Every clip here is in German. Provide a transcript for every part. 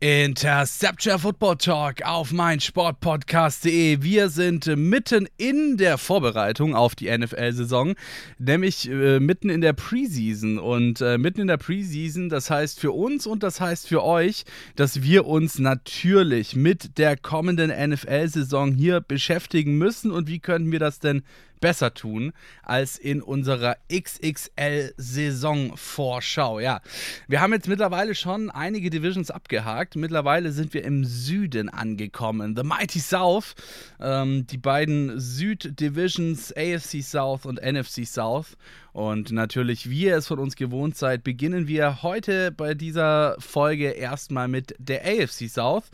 Interception Football Talk auf meinsportpodcast.de. Wir sind mitten in der Vorbereitung auf die NFL-Saison, nämlich äh, mitten in der Preseason. Und äh, mitten in der Preseason, das heißt für uns und das heißt für euch, dass wir uns natürlich mit der kommenden NFL-Saison hier beschäftigen müssen. Und wie könnten wir das denn besser tun als in unserer XXL-Saison-Vorschau. Ja, wir haben jetzt mittlerweile schon einige Divisions abgehakt. Mittlerweile sind wir im Süden angekommen. The Mighty South, ähm, die beiden Süd-Divisions AFC South und NFC South. Und natürlich, wie ihr es von uns gewohnt seid, beginnen wir heute bei dieser Folge erstmal mit der AFC South.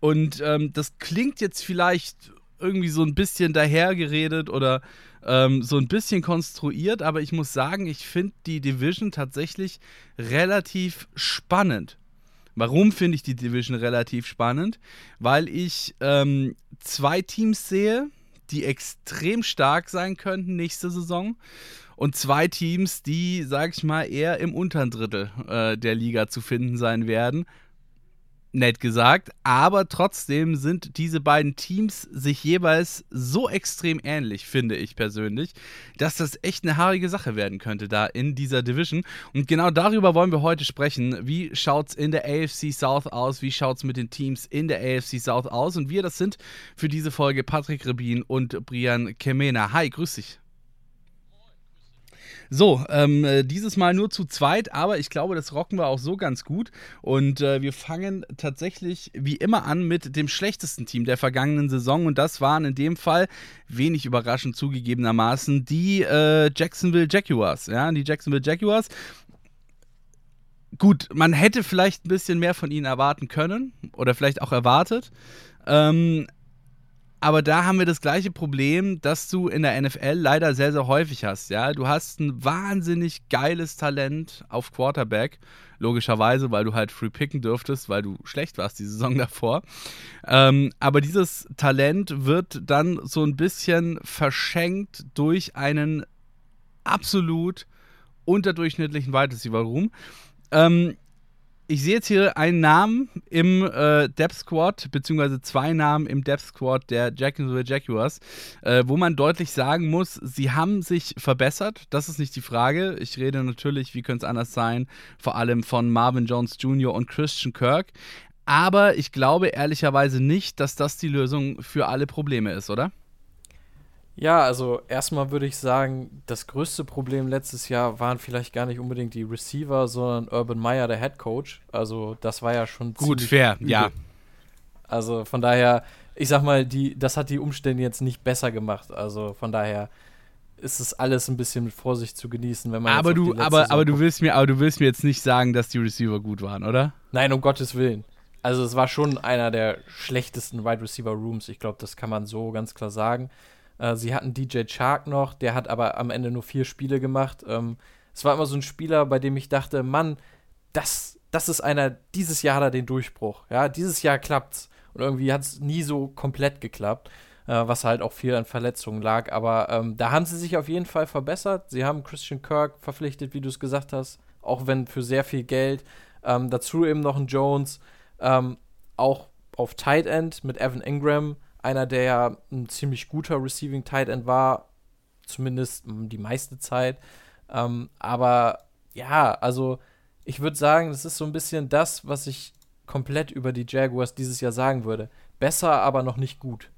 Und ähm, das klingt jetzt vielleicht irgendwie so ein bisschen dahergeredet oder ähm, so ein bisschen konstruiert, aber ich muss sagen, ich finde die Division tatsächlich relativ spannend. Warum finde ich die Division relativ spannend? Weil ich ähm, zwei Teams sehe, die extrem stark sein könnten nächste Saison und zwei Teams, die, sag ich mal, eher im unteren Drittel äh, der Liga zu finden sein werden nett gesagt, aber trotzdem sind diese beiden Teams sich jeweils so extrem ähnlich, finde ich persönlich, dass das echt eine haarige Sache werden könnte da in dieser Division. Und genau darüber wollen wir heute sprechen. Wie schaut es in der AFC South aus? Wie schaut es mit den Teams in der AFC South aus? Und wir, das sind für diese Folge Patrick Rebin und Brian Kemena. Hi, grüß dich. So, ähm, äh, dieses Mal nur zu zweit, aber ich glaube, das rocken wir auch so ganz gut. Und äh, wir fangen tatsächlich wie immer an mit dem schlechtesten Team der vergangenen Saison. Und das waren in dem Fall, wenig überraschend zugegebenermaßen, die äh, Jacksonville Jaguars. Ja, die Jacksonville Jaguars gut, man hätte vielleicht ein bisschen mehr von ihnen erwarten können oder vielleicht auch erwartet. Ähm, aber da haben wir das gleiche Problem, das du in der NFL leider sehr, sehr häufig hast. Ja, du hast ein wahnsinnig geiles Talent auf Quarterback, logischerweise, weil du halt free picken dürftest, weil du schlecht warst die Saison davor. Ähm, aber dieses Talent wird dann so ein bisschen verschenkt durch einen absolut unterdurchschnittlichen Wide Receiver Room. Ähm, ich sehe jetzt hier einen Namen im äh, Depth Squad, beziehungsweise zwei Namen im Depth Squad der Jacksonville Jaguars, äh, wo man deutlich sagen muss, sie haben sich verbessert. Das ist nicht die Frage. Ich rede natürlich, wie könnte es anders sein, vor allem von Marvin Jones Jr. und Christian Kirk. Aber ich glaube ehrlicherweise nicht, dass das die Lösung für alle Probleme ist, oder? Ja, also erstmal würde ich sagen, das größte Problem letztes Jahr waren vielleicht gar nicht unbedingt die Receiver, sondern Urban Meyer, der Head Coach. Also das war ja schon gut fair, übel. ja. Also von daher, ich sag mal, die, das hat die Umstände jetzt nicht besser gemacht. Also von daher ist es alles ein bisschen mit Vorsicht zu genießen, wenn man. Aber du, aber, aber du willst mir, aber du willst mir jetzt nicht sagen, dass die Receiver gut waren, oder? Nein, um Gottes Willen. Also es war schon einer der schlechtesten Wide Receiver Rooms. Ich glaube, das kann man so ganz klar sagen. Äh, sie hatten DJ Chark noch, der hat aber am Ende nur vier Spiele gemacht. Ähm, es war immer so ein Spieler, bei dem ich dachte, Mann, das, das ist einer, dieses Jahr hat er den Durchbruch. Ja, dieses Jahr klappt's. Und irgendwie hat es nie so komplett geklappt, äh, was halt auch viel an Verletzungen lag. Aber ähm, da haben sie sich auf jeden Fall verbessert. Sie haben Christian Kirk verpflichtet, wie du es gesagt hast, auch wenn für sehr viel Geld. Ähm, dazu eben noch ein Jones, ähm, auch auf Tight End mit Evan Ingram einer, der ja ein ziemlich guter Receiving Tight End war, zumindest die meiste Zeit. Ähm, aber ja, also ich würde sagen, das ist so ein bisschen das, was ich komplett über die Jaguars dieses Jahr sagen würde. Besser, aber noch nicht gut.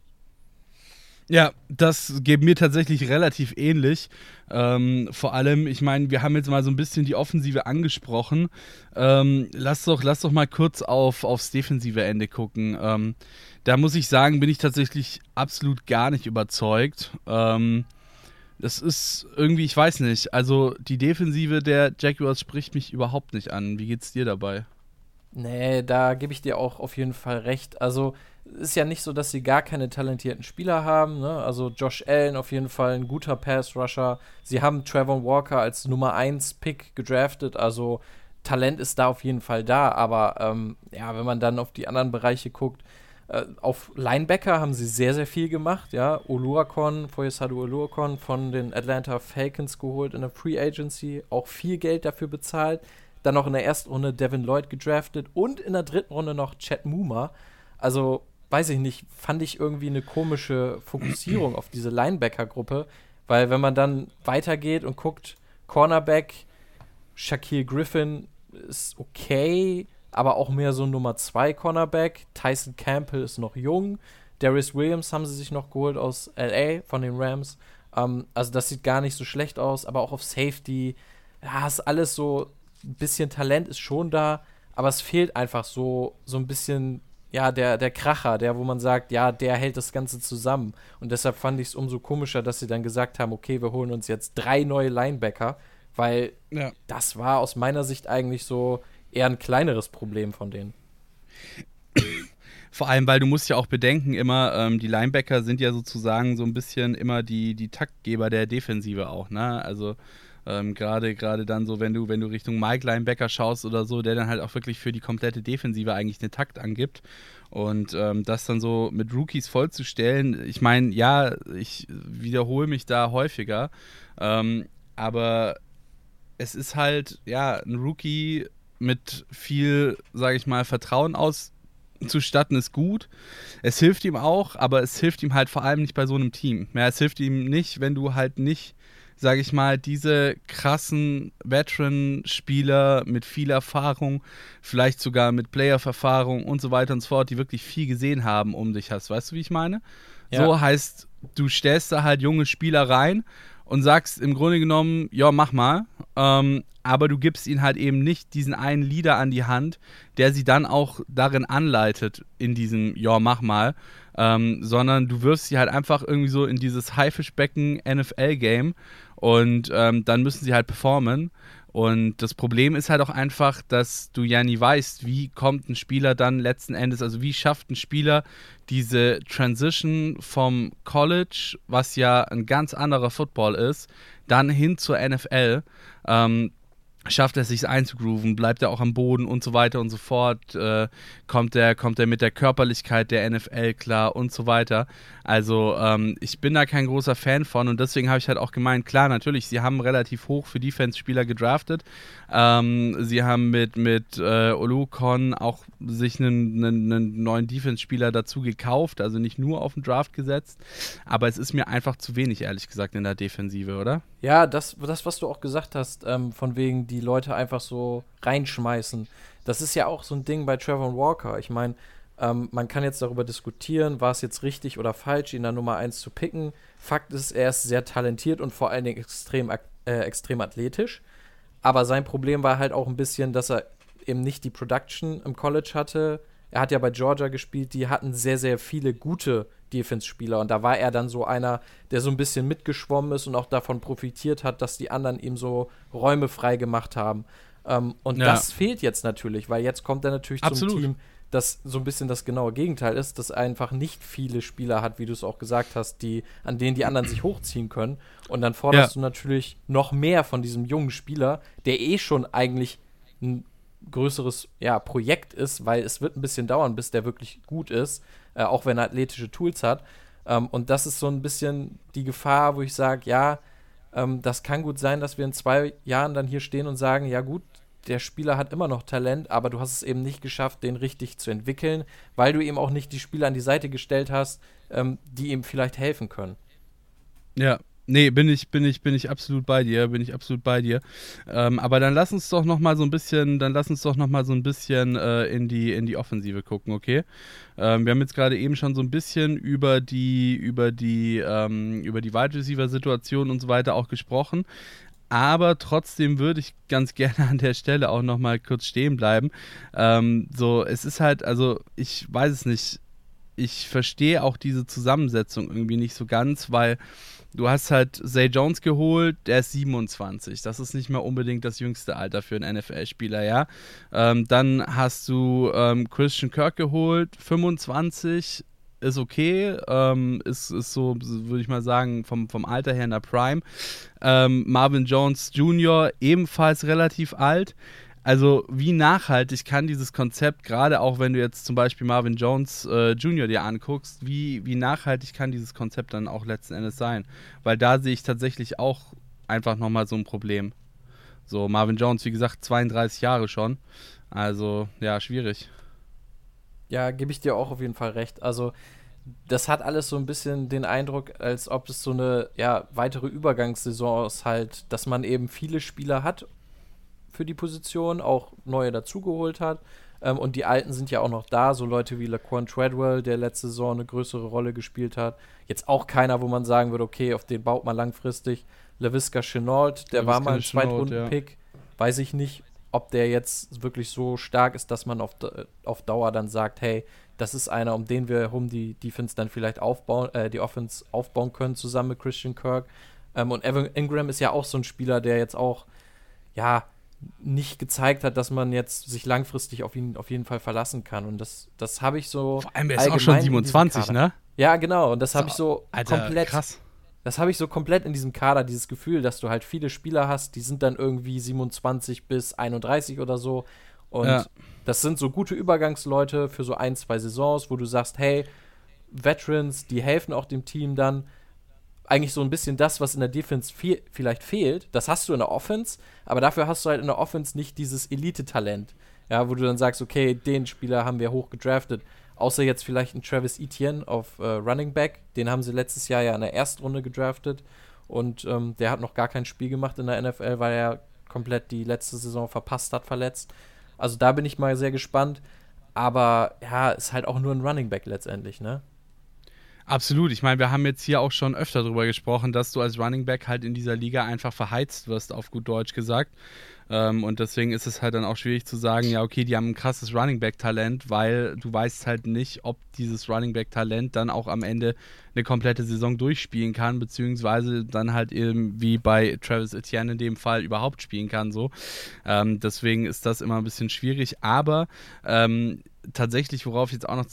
Ja, das geht mir tatsächlich relativ ähnlich. Ähm, vor allem, ich meine, wir haben jetzt mal so ein bisschen die Offensive angesprochen. Ähm, lass, doch, lass doch mal kurz auf, aufs defensive Ende gucken. Ähm, da muss ich sagen, bin ich tatsächlich absolut gar nicht überzeugt. Ähm, das ist irgendwie, ich weiß nicht. Also die Defensive der Jaguars spricht mich überhaupt nicht an. Wie geht's dir dabei? Nee, da gebe ich dir auch auf jeden Fall recht. Also ist ja nicht so, dass sie gar keine talentierten Spieler haben. Ne? Also Josh Allen auf jeden Fall ein guter Pass-Rusher. Sie haben Trevor Walker als Nummer 1 Pick gedraftet. Also Talent ist da auf jeden Fall da. Aber ähm, ja, wenn man dann auf die anderen Bereiche guckt, Äh, auf Linebacker haben sie sehr, sehr viel gemacht. Ja, Oluakon, Foyesadu Oluakon von den Atlanta Falcons geholt in der Free Agency, auch viel Geld dafür bezahlt. Dann noch in der ersten Runde Devin Lloyd gedraftet und in der dritten Runde noch Chad Muma. Also, weiß ich nicht, fand ich irgendwie eine komische Fokussierung auf diese Linebacker-Gruppe, weil wenn man dann weitergeht und guckt, Cornerback, Shaquille Griffin ist okay, aber auch mehr so Nummer 2 Cornerback. Tyson Campbell ist noch jung. Darius Williams haben sie sich noch geholt aus LA von den Rams. Ähm, also das sieht gar nicht so schlecht aus, aber auch auf Safety. Ja, ist alles so ein bisschen Talent ist schon da, aber es fehlt einfach so, so ein bisschen, ja, der, der Kracher, der, wo man sagt, ja, der hält das Ganze zusammen. Und deshalb fand ich es umso komischer, dass sie dann gesagt haben, okay, wir holen uns jetzt drei neue Linebacker, weil ja. das war aus meiner Sicht eigentlich so eher ein kleineres Problem von denen. Vor allem, weil du musst ja auch bedenken, immer, ähm, die Linebacker sind ja sozusagen so ein bisschen immer die, die Taktgeber der Defensive auch, ne? Also ähm, gerade gerade dann so, wenn du, wenn du Richtung Mike Linebacker schaust oder so, der dann halt auch wirklich für die komplette Defensive eigentlich den Takt angibt. Und ähm, das dann so mit Rookies vollzustellen, ich meine, ja, ich wiederhole mich da häufiger, ähm, aber es ist halt, ja, ein Rookie mit viel, sage ich mal, Vertrauen auszustatten ist gut. Es hilft ihm auch, aber es hilft ihm halt vor allem nicht bei so einem Team. Ja, es hilft ihm nicht, wenn du halt nicht, sage ich mal, diese krassen Veteran-Spieler mit viel Erfahrung, vielleicht sogar mit Playoff-Erfahrung und so weiter und so fort, die wirklich viel gesehen haben, um dich hast. Weißt du, wie ich meine? Ja. So heißt, du stellst da halt junge Spieler rein und sagst im Grunde genommen, ja, mach mal. Ähm, aber du gibst ihnen halt eben nicht diesen einen Leader an die Hand, der sie dann auch darin anleitet, in diesem, ja, mach mal, ähm, sondern du wirfst sie halt einfach irgendwie so in dieses Haifischbecken NFL-Game und ähm, dann müssen sie halt performen. Und das Problem ist halt auch einfach, dass du ja nie weißt, wie kommt ein Spieler dann letzten Endes, also wie schafft ein Spieler diese Transition vom College, was ja ein ganz anderer Football ist, dann hin zur NFL. Ähm, schafft er sich einzugrooven, bleibt er auch am Boden und so weiter und so fort, äh, kommt er kommt er mit der Körperlichkeit der NFL klar und so weiter. Also ähm, ich bin da kein großer Fan von und deswegen habe ich halt auch gemeint, klar, natürlich, sie haben relativ hoch für Defense-Spieler gedraftet. Ähm, sie haben mit, mit äh, Olukon auch sich einen, einen, einen neuen Defense-Spieler dazu gekauft, also nicht nur auf den Draft gesetzt, aber es ist mir einfach zu wenig, ehrlich gesagt, in der Defensive, oder? Ja, das, das was du auch gesagt hast, ähm, von wegen die Leute einfach so reinschmeißen, das ist ja auch so ein Ding bei Trevor Walker. Ich meine, ähm, man kann jetzt darüber diskutieren, war es jetzt richtig oder falsch, ihn da Nummer 1 zu picken. Fakt ist, er ist sehr talentiert und vor allen Dingen extrem, äh, extrem athletisch. Aber sein Problem war halt auch ein bisschen, dass er eben nicht die Production im College hatte. Er hat ja bei Georgia gespielt, die hatten sehr, sehr viele gute Defense-Spieler. Und da war er dann so einer, der so ein bisschen mitgeschwommen ist und auch davon profitiert hat, dass die anderen ihm so Räume frei gemacht haben. Ähm, und ja. das fehlt jetzt natürlich, weil jetzt kommt er natürlich Absolut. zum Team, das so ein bisschen das genaue Gegenteil ist, das einfach nicht viele Spieler hat, wie du es auch gesagt hast, die, an denen die anderen sich hochziehen können. Und dann forderst ja. du natürlich noch mehr von diesem jungen Spieler, der eh schon eigentlich ein größeres ja, Projekt ist, weil es wird ein bisschen dauern, bis der wirklich gut ist, äh, auch wenn er athletische Tools hat. Ähm, und das ist so ein bisschen die Gefahr, wo ich sage, ja, ähm, das kann gut sein, dass wir in zwei Jahren dann hier stehen und sagen, ja gut, der Spieler hat immer noch Talent, aber du hast es eben nicht geschafft, den richtig zu entwickeln, weil du ihm auch nicht die Spieler an die Seite gestellt hast, ähm, die ihm vielleicht helfen können. Ja, Nee, bin ich, bin ich, bin ich absolut bei dir, bin ich absolut bei dir. Ähm, aber dann lass uns doch noch mal so ein bisschen, dann lass uns doch noch mal so ein bisschen äh, in die in die Offensive gucken, okay? Ähm, wir haben jetzt gerade eben schon so ein bisschen über die über die ähm, über die Wide Receiver Situation und so weiter auch gesprochen aber trotzdem würde ich ganz gerne an der Stelle auch noch mal kurz stehen bleiben. Ähm, so, es ist halt, also ich weiß es nicht, ich verstehe auch diese Zusammensetzung irgendwie nicht so ganz, weil du hast halt Zay Jones geholt, der ist 27. Das ist nicht mehr unbedingt das jüngste Alter für einen NFL-Spieler, ja. Ähm, dann hast du ähm, Christian Kirk geholt, 25, ist okay, ähm, ist, ist so, würde ich mal sagen, vom, vom Alter her in der Prime. Ähm, Marvin Jones Jr. ebenfalls relativ alt. Also wie nachhaltig kann dieses Konzept, gerade auch wenn du jetzt zum Beispiel Marvin Jones äh, Jr. dir anguckst, wie, wie nachhaltig kann dieses Konzept dann auch letzten Endes sein? Weil da sehe ich tatsächlich auch einfach nochmal so ein Problem. So, Marvin Jones, wie gesagt, 32 Jahre schon. Also, ja, schwierig. Ja, gebe ich dir auch auf jeden Fall recht. Also, das hat alles so ein bisschen den Eindruck, als ob es so eine ja, weitere Übergangssaison ist, halt, dass man eben viele Spieler hat für die Position, auch neue dazugeholt hat. Ähm, und die Alten sind ja auch noch da, so Leute wie Laquan Treadwell, der letzte Saison eine größere Rolle gespielt hat. Jetzt auch keiner, wo man sagen würde, okay, auf den baut man langfristig. LaVisca Chenault, der war mal ein Zweitrunden-Pick. Ja. Weiß ich nicht, ob der jetzt wirklich so stark ist, dass man auf, auf Dauer dann sagt, hey, das ist einer, um den wir um die Defense dann vielleicht aufbauen, äh, die Offense aufbauen können, zusammen mit Christian Kirk. Ähm, und Evan Ingram ist ja auch so ein Spieler, der jetzt auch, ja, nicht gezeigt hat, dass man jetzt sich langfristig auf ihn auf jeden Fall verlassen kann. Und das, das habe ich so. Vor allem, er ist auch schon 27, ne? Ja, genau. Und das habe ich so Alter, komplett. Krass. Das habe ich so komplett in diesem Kader, dieses Gefühl, dass du halt viele Spieler hast, die sind dann irgendwie 27 bis 31 oder so. Und ja. das sind so gute Übergangsleute für so ein, zwei Saisons, wo du sagst, hey, Veterans, die helfen auch dem Team dann eigentlich so ein bisschen das, was in der Defense fe vielleicht fehlt. Das hast du in der Offense, aber dafür hast du halt in der Offense nicht dieses Elite-Talent. Ja, wo du dann sagst, okay, den Spieler haben wir hoch gedraftet. Außer jetzt vielleicht ein Travis Etienne auf äh, Running Back. Den haben sie letztes Jahr ja in der Erstrunde gedraftet. Und ähm, der hat noch gar kein Spiel gemacht in der NFL, weil er komplett die letzte Saison verpasst hat, verletzt. Also da bin ich mal sehr gespannt. Aber ja, ist halt auch nur ein Running Back letztendlich, ne? Absolut. Ich meine, wir haben jetzt hier auch schon öfter darüber gesprochen, dass du als Running Back halt in dieser Liga einfach verheizt wirst, auf gut Deutsch gesagt. Ähm, und deswegen ist es halt dann auch schwierig zu sagen, ja, okay, die haben ein krasses Running Back-Talent, weil du weißt halt nicht, ob dieses Running Back-Talent dann auch am Ende eine komplette Saison durchspielen kann, beziehungsweise dann halt eben wie bei Travis Etienne in dem Fall überhaupt spielen kann. So. Ähm, deswegen ist das immer ein bisschen schwierig. Aber ähm, tatsächlich, worauf jetzt auch noch,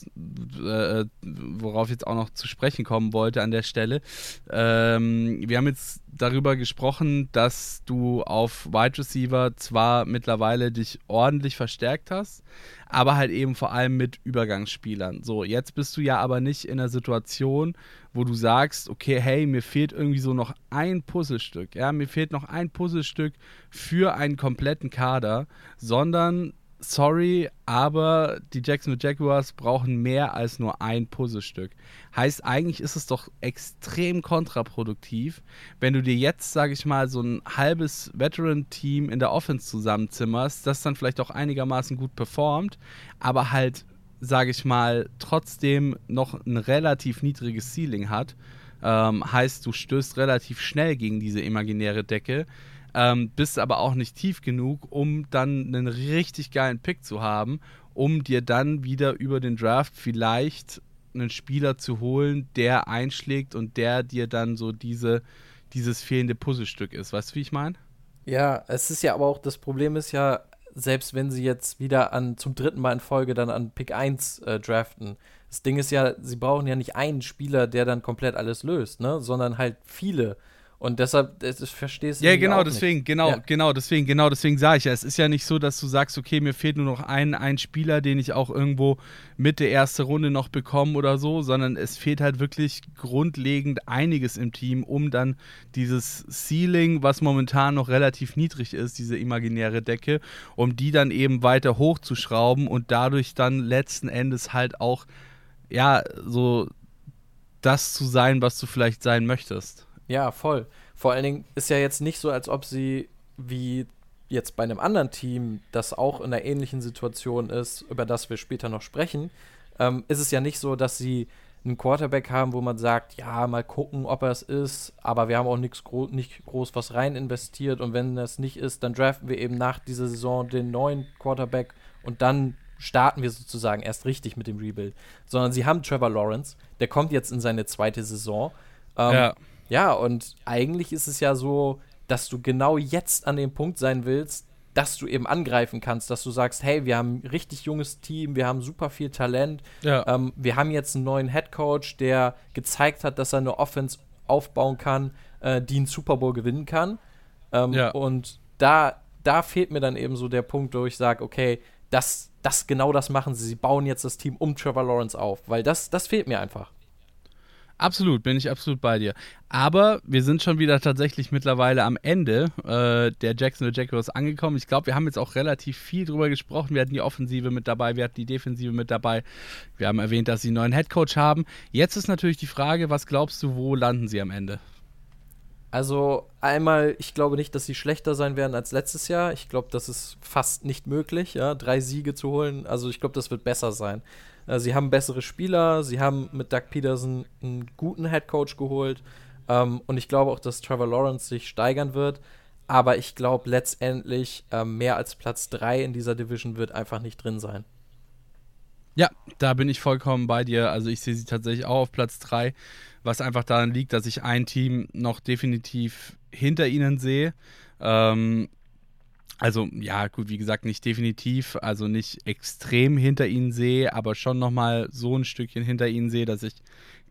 äh, worauf jetzt auch noch zu sprechen kommen wollte an der Stelle. Ähm, wir haben jetzt darüber gesprochen, dass du auf Wide Receiver zwar mittlerweile dich ordentlich verstärkt hast, aber halt eben vor allem mit Übergangsspielern. So, jetzt bist du ja aber nicht in der Situation, wo du sagst, okay, hey, mir fehlt irgendwie so noch ein Puzzlestück. Ja, mir fehlt noch ein Puzzlestück für einen kompletten Kader, sondern sorry, aber die Jacksonville Jaguars brauchen mehr als nur ein Puzzlestück. Heißt, eigentlich ist es doch extrem kontraproduktiv, wenn du dir jetzt, sage ich mal, so ein halbes Veteran-Team in der Offense zusammenzimmerst, das dann vielleicht auch einigermaßen gut performt, aber halt, sage ich mal, trotzdem noch ein relativ niedriges Ceiling hat. Ähm, heißt, du stößt relativ schnell gegen diese imaginäre Decke ähm, bist aber auch nicht tief genug, um dann einen richtig geilen Pick zu haben, um dir dann wieder über den Draft vielleicht einen Spieler zu holen, der einschlägt und der dir dann so diese, dieses fehlende Puzzlestück ist. Weißt du, wie ich meine? Ja, es ist ja aber auch, das Problem ist ja, selbst wenn sie jetzt wieder an zum dritten Mal in Folge dann an Pick 1 äh, draften, das Ding ist ja, sie brauchen ja nicht einen Spieler, der dann komplett alles löst, ne? sondern halt viele. Und deshalb, das, das verstehst du Ja, genau, deswegen, nicht. genau, ja. genau, deswegen, genau, deswegen sage ich ja, es ist ja nicht so, dass du sagst, okay, mir fehlt nur noch ein, ein Spieler, den ich auch irgendwo mit der ersten Runde noch bekomme oder so, sondern es fehlt halt wirklich grundlegend einiges im Team, um dann dieses Ceiling, was momentan noch relativ niedrig ist, diese imaginäre Decke, um die dann eben weiter hochzuschrauben und dadurch dann letzten Endes halt auch, ja, so das zu sein, was du vielleicht sein möchtest. Ja, voll. Vor allen Dingen ist ja jetzt nicht so, als ob sie wie jetzt bei einem anderen Team, das auch in einer ähnlichen Situation ist, über das wir später noch sprechen, ähm, ist es ja nicht so, dass sie einen Quarterback haben, wo man sagt, ja, mal gucken, ob er es ist, aber wir haben auch nichts gro nicht groß was rein investiert und wenn das nicht ist, dann draften wir eben nach dieser Saison den neuen Quarterback und dann starten wir sozusagen erst richtig mit dem Rebuild. Sondern sie haben Trevor Lawrence, der kommt jetzt in seine zweite Saison. Ähm, ja. Ja, und eigentlich ist es ja so, dass du genau jetzt an dem Punkt sein willst, dass du eben angreifen kannst, dass du sagst, hey, wir haben ein richtig junges Team, wir haben super viel Talent, ja. ähm, wir haben jetzt einen neuen Head Coach, der gezeigt hat, dass er eine Offense aufbauen kann, äh, die einen Super Bowl gewinnen kann. Ähm, ja. Und da da fehlt mir dann eben so der Punkt, wo ich sage, okay, das, das, genau das machen sie. Sie bauen jetzt das Team um Trevor Lawrence auf, weil das, das fehlt mir einfach. Absolut, bin ich absolut bei dir. Aber wir sind schon wieder tatsächlich mittlerweile am Ende äh, der Jacksonville Jaguars angekommen. Ich glaube, wir haben jetzt auch relativ viel drüber gesprochen. Wir hatten die Offensive mit dabei, wir hatten die Defensive mit dabei. Wir haben erwähnt, dass sie einen neuen Headcoach haben. Jetzt ist natürlich die Frage, was glaubst du, wo landen sie am Ende? Also einmal, ich glaube nicht, dass sie schlechter sein werden als letztes Jahr. Ich glaube, das ist fast nicht möglich, ja, drei Siege zu holen. Also ich glaube, das wird besser sein. Äh, sie haben bessere Spieler, sie haben mit Doug Peterson einen guten Headcoach geholt. Ähm, und ich glaube auch, dass Trevor Lawrence sich steigern wird. Aber ich glaube letztendlich, äh, mehr als Platz 3 in dieser Division wird einfach nicht drin sein. Ja, da bin ich vollkommen bei dir. Also ich sehe sie tatsächlich auch auf Platz 3, was einfach daran liegt, dass ich ein Team noch definitiv hinter ihnen sehe. Ähm, also ja, gut, wie gesagt, nicht definitiv, also nicht extrem hinter ihnen sehe, aber schon nochmal so ein Stückchen hinter ihnen sehe, dass ich,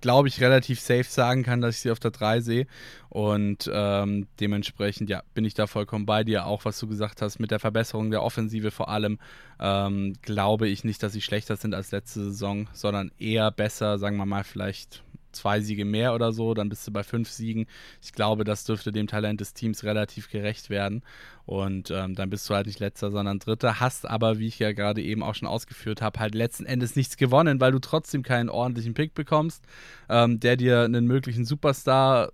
glaube ich, relativ safe sagen kann, dass ich sie auf der 3 sehe. Und ähm, dementsprechend, ja, bin ich da vollkommen bei dir. Auch was du gesagt hast, mit der Verbesserung der Offensive vor allem, ähm, glaube ich nicht, dass sie schlechter sind als letzte Saison, sondern eher besser, sagen wir mal, vielleicht zwei Siege mehr oder so, dann bist du bei fünf Siegen. Ich glaube, das dürfte dem Talent des Teams relativ gerecht werden. Und ähm, dann bist du halt nicht letzter, sondern dritter. Hast aber, wie ich ja gerade eben auch schon ausgeführt habe, halt letzten Endes nichts gewonnen, weil du trotzdem keinen ordentlichen Pick bekommst, ähm, der dir einen möglichen Superstar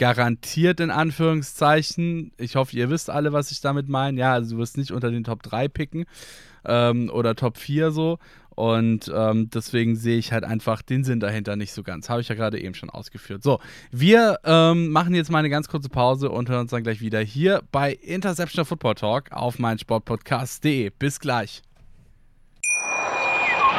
garantiert in Anführungszeichen. Ich hoffe, ihr wisst alle, was ich damit meine. Ja, also du wirst nicht unter den Top 3 picken ähm, oder Top 4 so, und ähm, deswegen sehe ich halt einfach den Sinn dahinter nicht so ganz. Habe ich ja gerade eben schon ausgeführt. So, wir ähm, machen jetzt mal eine ganz kurze Pause und hören uns dann gleich wieder hier bei Interception Football Talk auf meinsportpodcast.de. Bis gleich.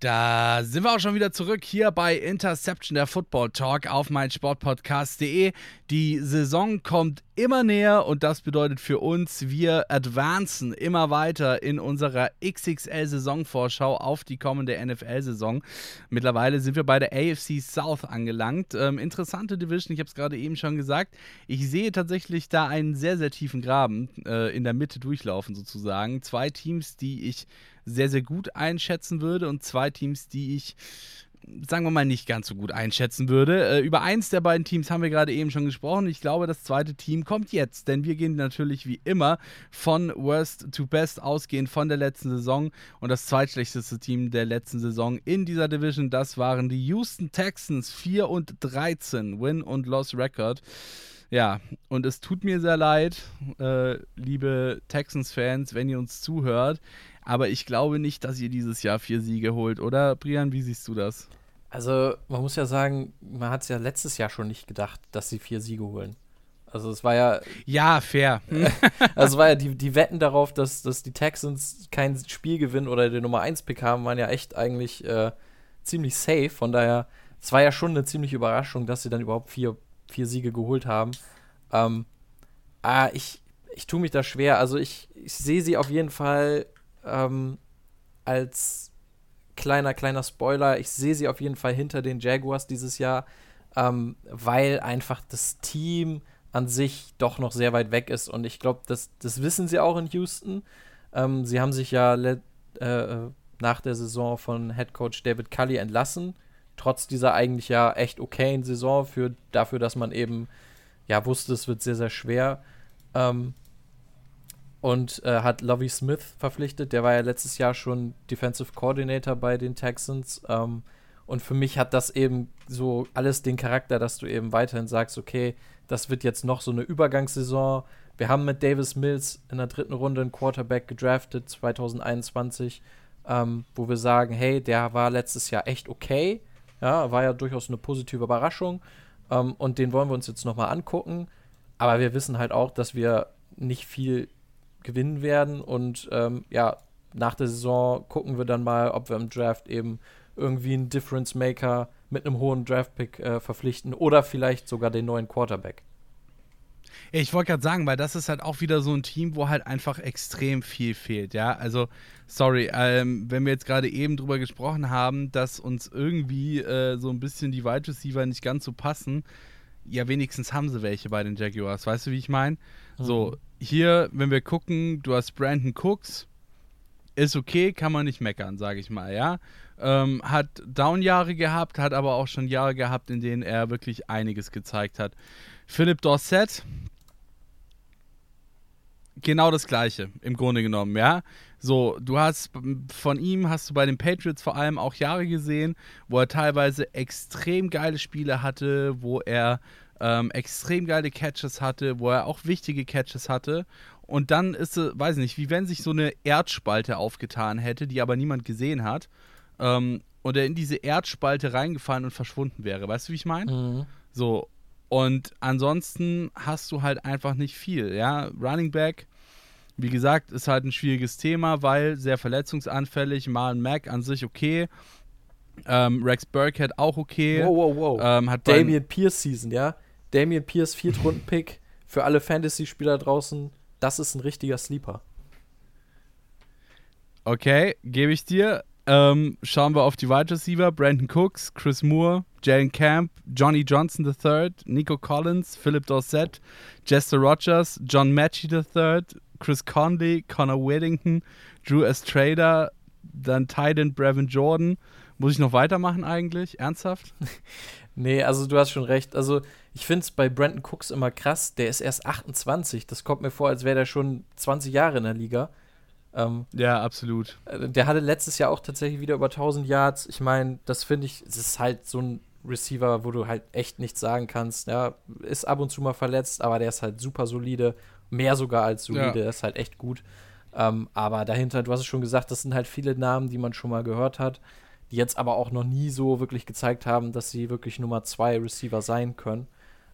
Da sind wir auch schon wieder zurück hier bei Interception, der Football Talk auf meinsportpodcast.de. Die Saison kommt immer näher und das bedeutet für uns, wir advancen immer weiter in unserer XXL-Saisonvorschau auf die kommende NFL-Saison. Mittlerweile sind wir bei der AFC South angelangt. Ähm, interessante Division, ich habe es gerade eben schon gesagt. Ich sehe tatsächlich da einen sehr, sehr tiefen Graben äh, in der Mitte durchlaufen sozusagen. Zwei Teams, die ich sehr, sehr gut einschätzen würde und zwei Teams, die ich sagen wir mal, nicht ganz so gut einschätzen würde. Äh, über eins der beiden Teams haben wir gerade eben schon gesprochen. Ich glaube, das zweite Team kommt jetzt, denn wir gehen natürlich wie immer von Worst to Best ausgehend von der letzten Saison. Und das zweitschlechteste Team der letzten Saison in dieser Division, das waren die Houston Texans 4 und 13, Win und Loss Record. Ja, und es tut mir sehr leid, äh, liebe Texans-Fans, wenn ihr uns zuhört. Aber ich glaube nicht, dass ihr dieses Jahr vier Siege holt, oder Brian? Wie siehst du das? Also, man muss ja sagen, man hat es ja letztes Jahr schon nicht gedacht, dass sie vier Siege holen. Also es war ja. Ja, fair. also es war ja die, die Wetten darauf, dass, dass die Texans kein Spiel gewinnen oder den Nummer 1 Pick haben, waren ja echt eigentlich äh, ziemlich safe. Von daher, es war ja schon eine ziemliche Überraschung, dass sie dann überhaupt vier, vier Siege geholt haben. Ähm, ah, ich, ich tue mich da schwer. Also ich, ich sehe sie auf jeden Fall ähm, als kleiner, kleiner Spoiler, ich sehe sie auf jeden Fall hinter den Jaguars dieses Jahr, ähm, weil einfach das Team an sich doch noch sehr weit weg ist. Und ich glaube, das, das wissen sie auch in Houston. Ähm, sie haben sich ja äh, äh, nach der Saison von Head Coach David Cully entlassen. Trotz dieser eigentlich ja echt okayen Saison für, dafür, dass man eben ja wusste, es wird sehr, sehr schwer. Ähm, und äh, hat Lovey Smith verpflichtet. Der war ja letztes Jahr schon Defensive Coordinator bei den Texans. Ähm, und für mich hat das eben so alles den Charakter, dass du eben weiterhin sagst, okay, das wird jetzt noch so eine Übergangssaison. Wir haben mit Davis Mills in der dritten Runde einen Quarterback gedraftet, 2021, ähm, wo wir sagen, hey, der war letztes Jahr echt okay. Ja, war ja durchaus eine positive Überraschung. Ähm, und den wollen wir uns jetzt nochmal angucken. Aber wir wissen halt auch, dass wir nicht viel gewinnen werden. Und ähm, ja, nach der Saison gucken wir dann mal, ob wir im Draft eben irgendwie einen Difference Maker mit einem hohen Draft-Pick äh, verpflichten oder vielleicht sogar den neuen Quarterback. Ich wollte gerade sagen, weil das ist halt auch wieder so ein Team, wo halt einfach extrem viel fehlt, ja. Also, sorry, ähm, wenn wir jetzt gerade eben drüber gesprochen haben, dass uns irgendwie äh, so ein bisschen die Wide Receiver nicht ganz so passen, ja, wenigstens haben sie welche bei den Jaguars. Weißt du, wie ich meine? Mhm. So, hier, wenn wir gucken, du hast Brandon Cooks, ist okay, kann man nicht meckern, sage ich mal, ja. Ähm, hat Down-Jahre gehabt, hat aber auch schon Jahre gehabt, in denen er wirklich einiges gezeigt hat. Philipp Dorset, genau das Gleiche, im Grunde genommen, ja. So, du hast von ihm hast du bei den Patriots vor allem auch Jahre gesehen, wo er teilweise extrem geile Spiele hatte, wo er ähm, extrem geile Catches hatte, wo er auch wichtige Catches hatte. Und dann ist es, weiß ich nicht, wie wenn sich so eine Erdspalte aufgetan hätte, die aber niemand gesehen hat. Ähm, und er in diese Erdspalte reingefallen und verschwunden wäre. Weißt du, wie ich meine? Mhm. So. Und ansonsten hast du halt einfach nicht viel. Ja, Running Back, wie gesagt, ist halt ein schwieriges Thema, weil sehr verletzungsanfällig. Marlon Mack an sich okay. Ähm, Rex Burkhead auch okay. Wow, wow, wow. Ähm, hat Damian Pierce Season, ja? Damian Pierce, Viertrunden-Pick für alle Fantasy-Spieler draußen. Das ist ein richtiger Sleeper. Okay, gebe ich dir. Ähm, schauen wir auf die Wide Receiver: Brandon Cooks, Chris Moore, Jalen Camp, Johnny Johnson III, Nico Collins, Philip Dorsett, Jester Rogers, John Matchy III, Chris Conley, Connor Whittington, Drew Estrada, dann Titan Brevin Jordan. Muss ich noch weitermachen eigentlich? Ernsthaft? nee, also du hast schon recht. Also ich finde es bei Brandon Cooks immer krass. Der ist erst 28. Das kommt mir vor, als wäre der schon 20 Jahre in der Liga. Ähm, ja, absolut. Äh, der hatte letztes Jahr auch tatsächlich wieder über 1000 Yards. Ich meine, das finde ich, es ist halt so ein Receiver, wo du halt echt nichts sagen kannst. Ja, ist ab und zu mal verletzt, aber der ist halt super solide. Mehr sogar als solide, ja. der ist halt echt gut. Ähm, aber dahinter, du hast es schon gesagt, das sind halt viele Namen, die man schon mal gehört hat, die jetzt aber auch noch nie so wirklich gezeigt haben, dass sie wirklich Nummer zwei Receiver sein können.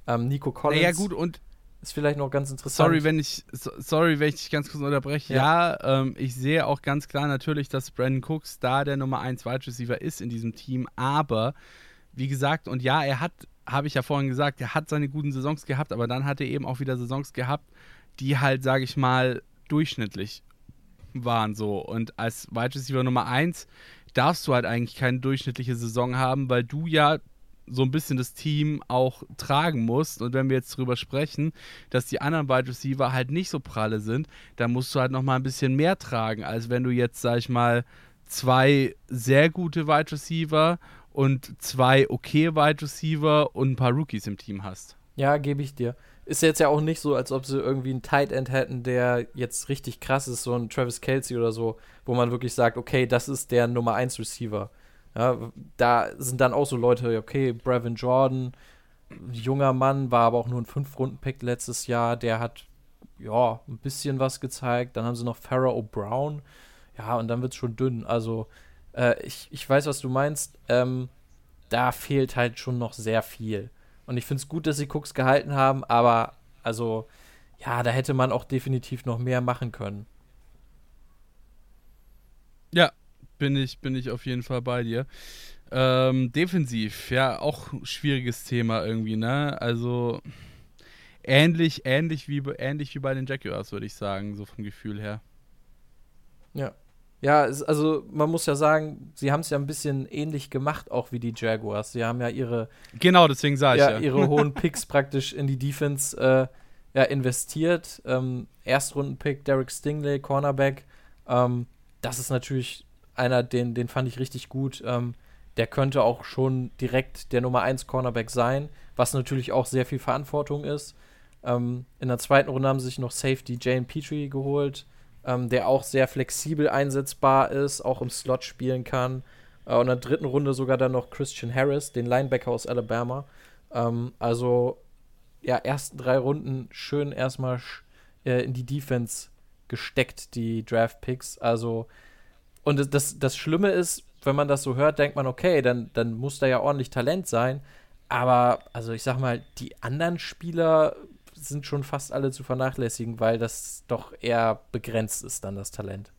Ähm, Nico Collins. Ja, gut, und ist vielleicht noch ganz interessant. Sorry, wenn ich, sorry, wenn ich dich ganz kurz unterbreche. Ja, ja ähm, ich sehe auch ganz klar natürlich, dass Brandon Cooks da der Nummer 1 Wide Receiver ist in diesem Team, aber wie gesagt, und ja, er hat, habe ich ja vorhin gesagt, er hat seine guten Saisons gehabt, aber dann hat er eben auch wieder Saisons gehabt, die halt, sage ich mal, durchschnittlich waren so. Und als Wide Receiver Nummer 1 darfst du halt eigentlich keine durchschnittliche Saison haben, weil du ja so ein bisschen das Team auch tragen musst. Und wenn wir jetzt darüber sprechen, dass die anderen Wide Receiver halt nicht so pralle sind, dann musst du halt noch mal ein bisschen mehr tragen, als wenn du jetzt, sag ich mal, zwei sehr gute Wide Receiver und zwei okay Wide Receiver und ein paar Rookies im Team hast. Ja, gebe ich dir. Ist jetzt ja auch nicht so, als ob sie irgendwie einen Tight End hätten, der jetzt richtig krass ist, so ein Travis Kelsey oder so, wo man wirklich sagt, okay, das ist der Nummer 1 Receiver. Ja, da sind dann auch so Leute, okay, Brevin Jordan, junger Mann, war aber auch nur ein Fünf-Runden-Pick letztes Jahr, der hat ja ein bisschen was gezeigt. Dann haben sie noch Farrah O'Brown. Ja, und dann wird es schon dünn. Also, äh, ich, ich weiß, was du meinst. Ähm, da fehlt halt schon noch sehr viel. Und ich finde es gut, dass sie Cooks gehalten haben, aber also, ja, da hätte man auch definitiv noch mehr machen können. Ja, bin ich, bin ich auf jeden Fall bei dir. Ähm, defensiv, ja, auch schwieriges Thema irgendwie, ne? Also ähnlich, ähnlich wie, ähnlich wie bei den Jaguars, würde ich sagen, so vom Gefühl her. Ja. Ja, also man muss ja sagen, sie haben es ja ein bisschen ähnlich gemacht, auch wie die Jaguars. Sie haben ja ihre genau, deswegen sage ich ja, ja. ihre hohen Picks praktisch in die Defense äh, ja, investiert. Ähm, Erstrunden-Pick Derek Stingley, Cornerback. Ähm, das ist natürlich einer, den, den fand ich richtig gut. Ähm, der könnte auch schon direkt der Nummer 1 Cornerback sein, was natürlich auch sehr viel Verantwortung ist. Ähm, in der zweiten Runde haben sie sich noch Safety Jane Petrie geholt, ähm, der auch sehr flexibel einsetzbar ist, auch im Slot spielen kann. Äh, und in der dritten Runde sogar dann noch Christian Harris, den Linebacker aus Alabama. Ähm, also, ja, ersten drei Runden schön erstmal äh, in die Defense gesteckt, die Draft Picks. Also, und das, das Schlimme ist, wenn man das so hört, denkt man, okay, dann, dann muss da ja ordentlich Talent sein. Aber, also ich sag mal, die anderen Spieler sind schon fast alle zu vernachlässigen, weil das doch eher begrenzt ist, dann das Talent.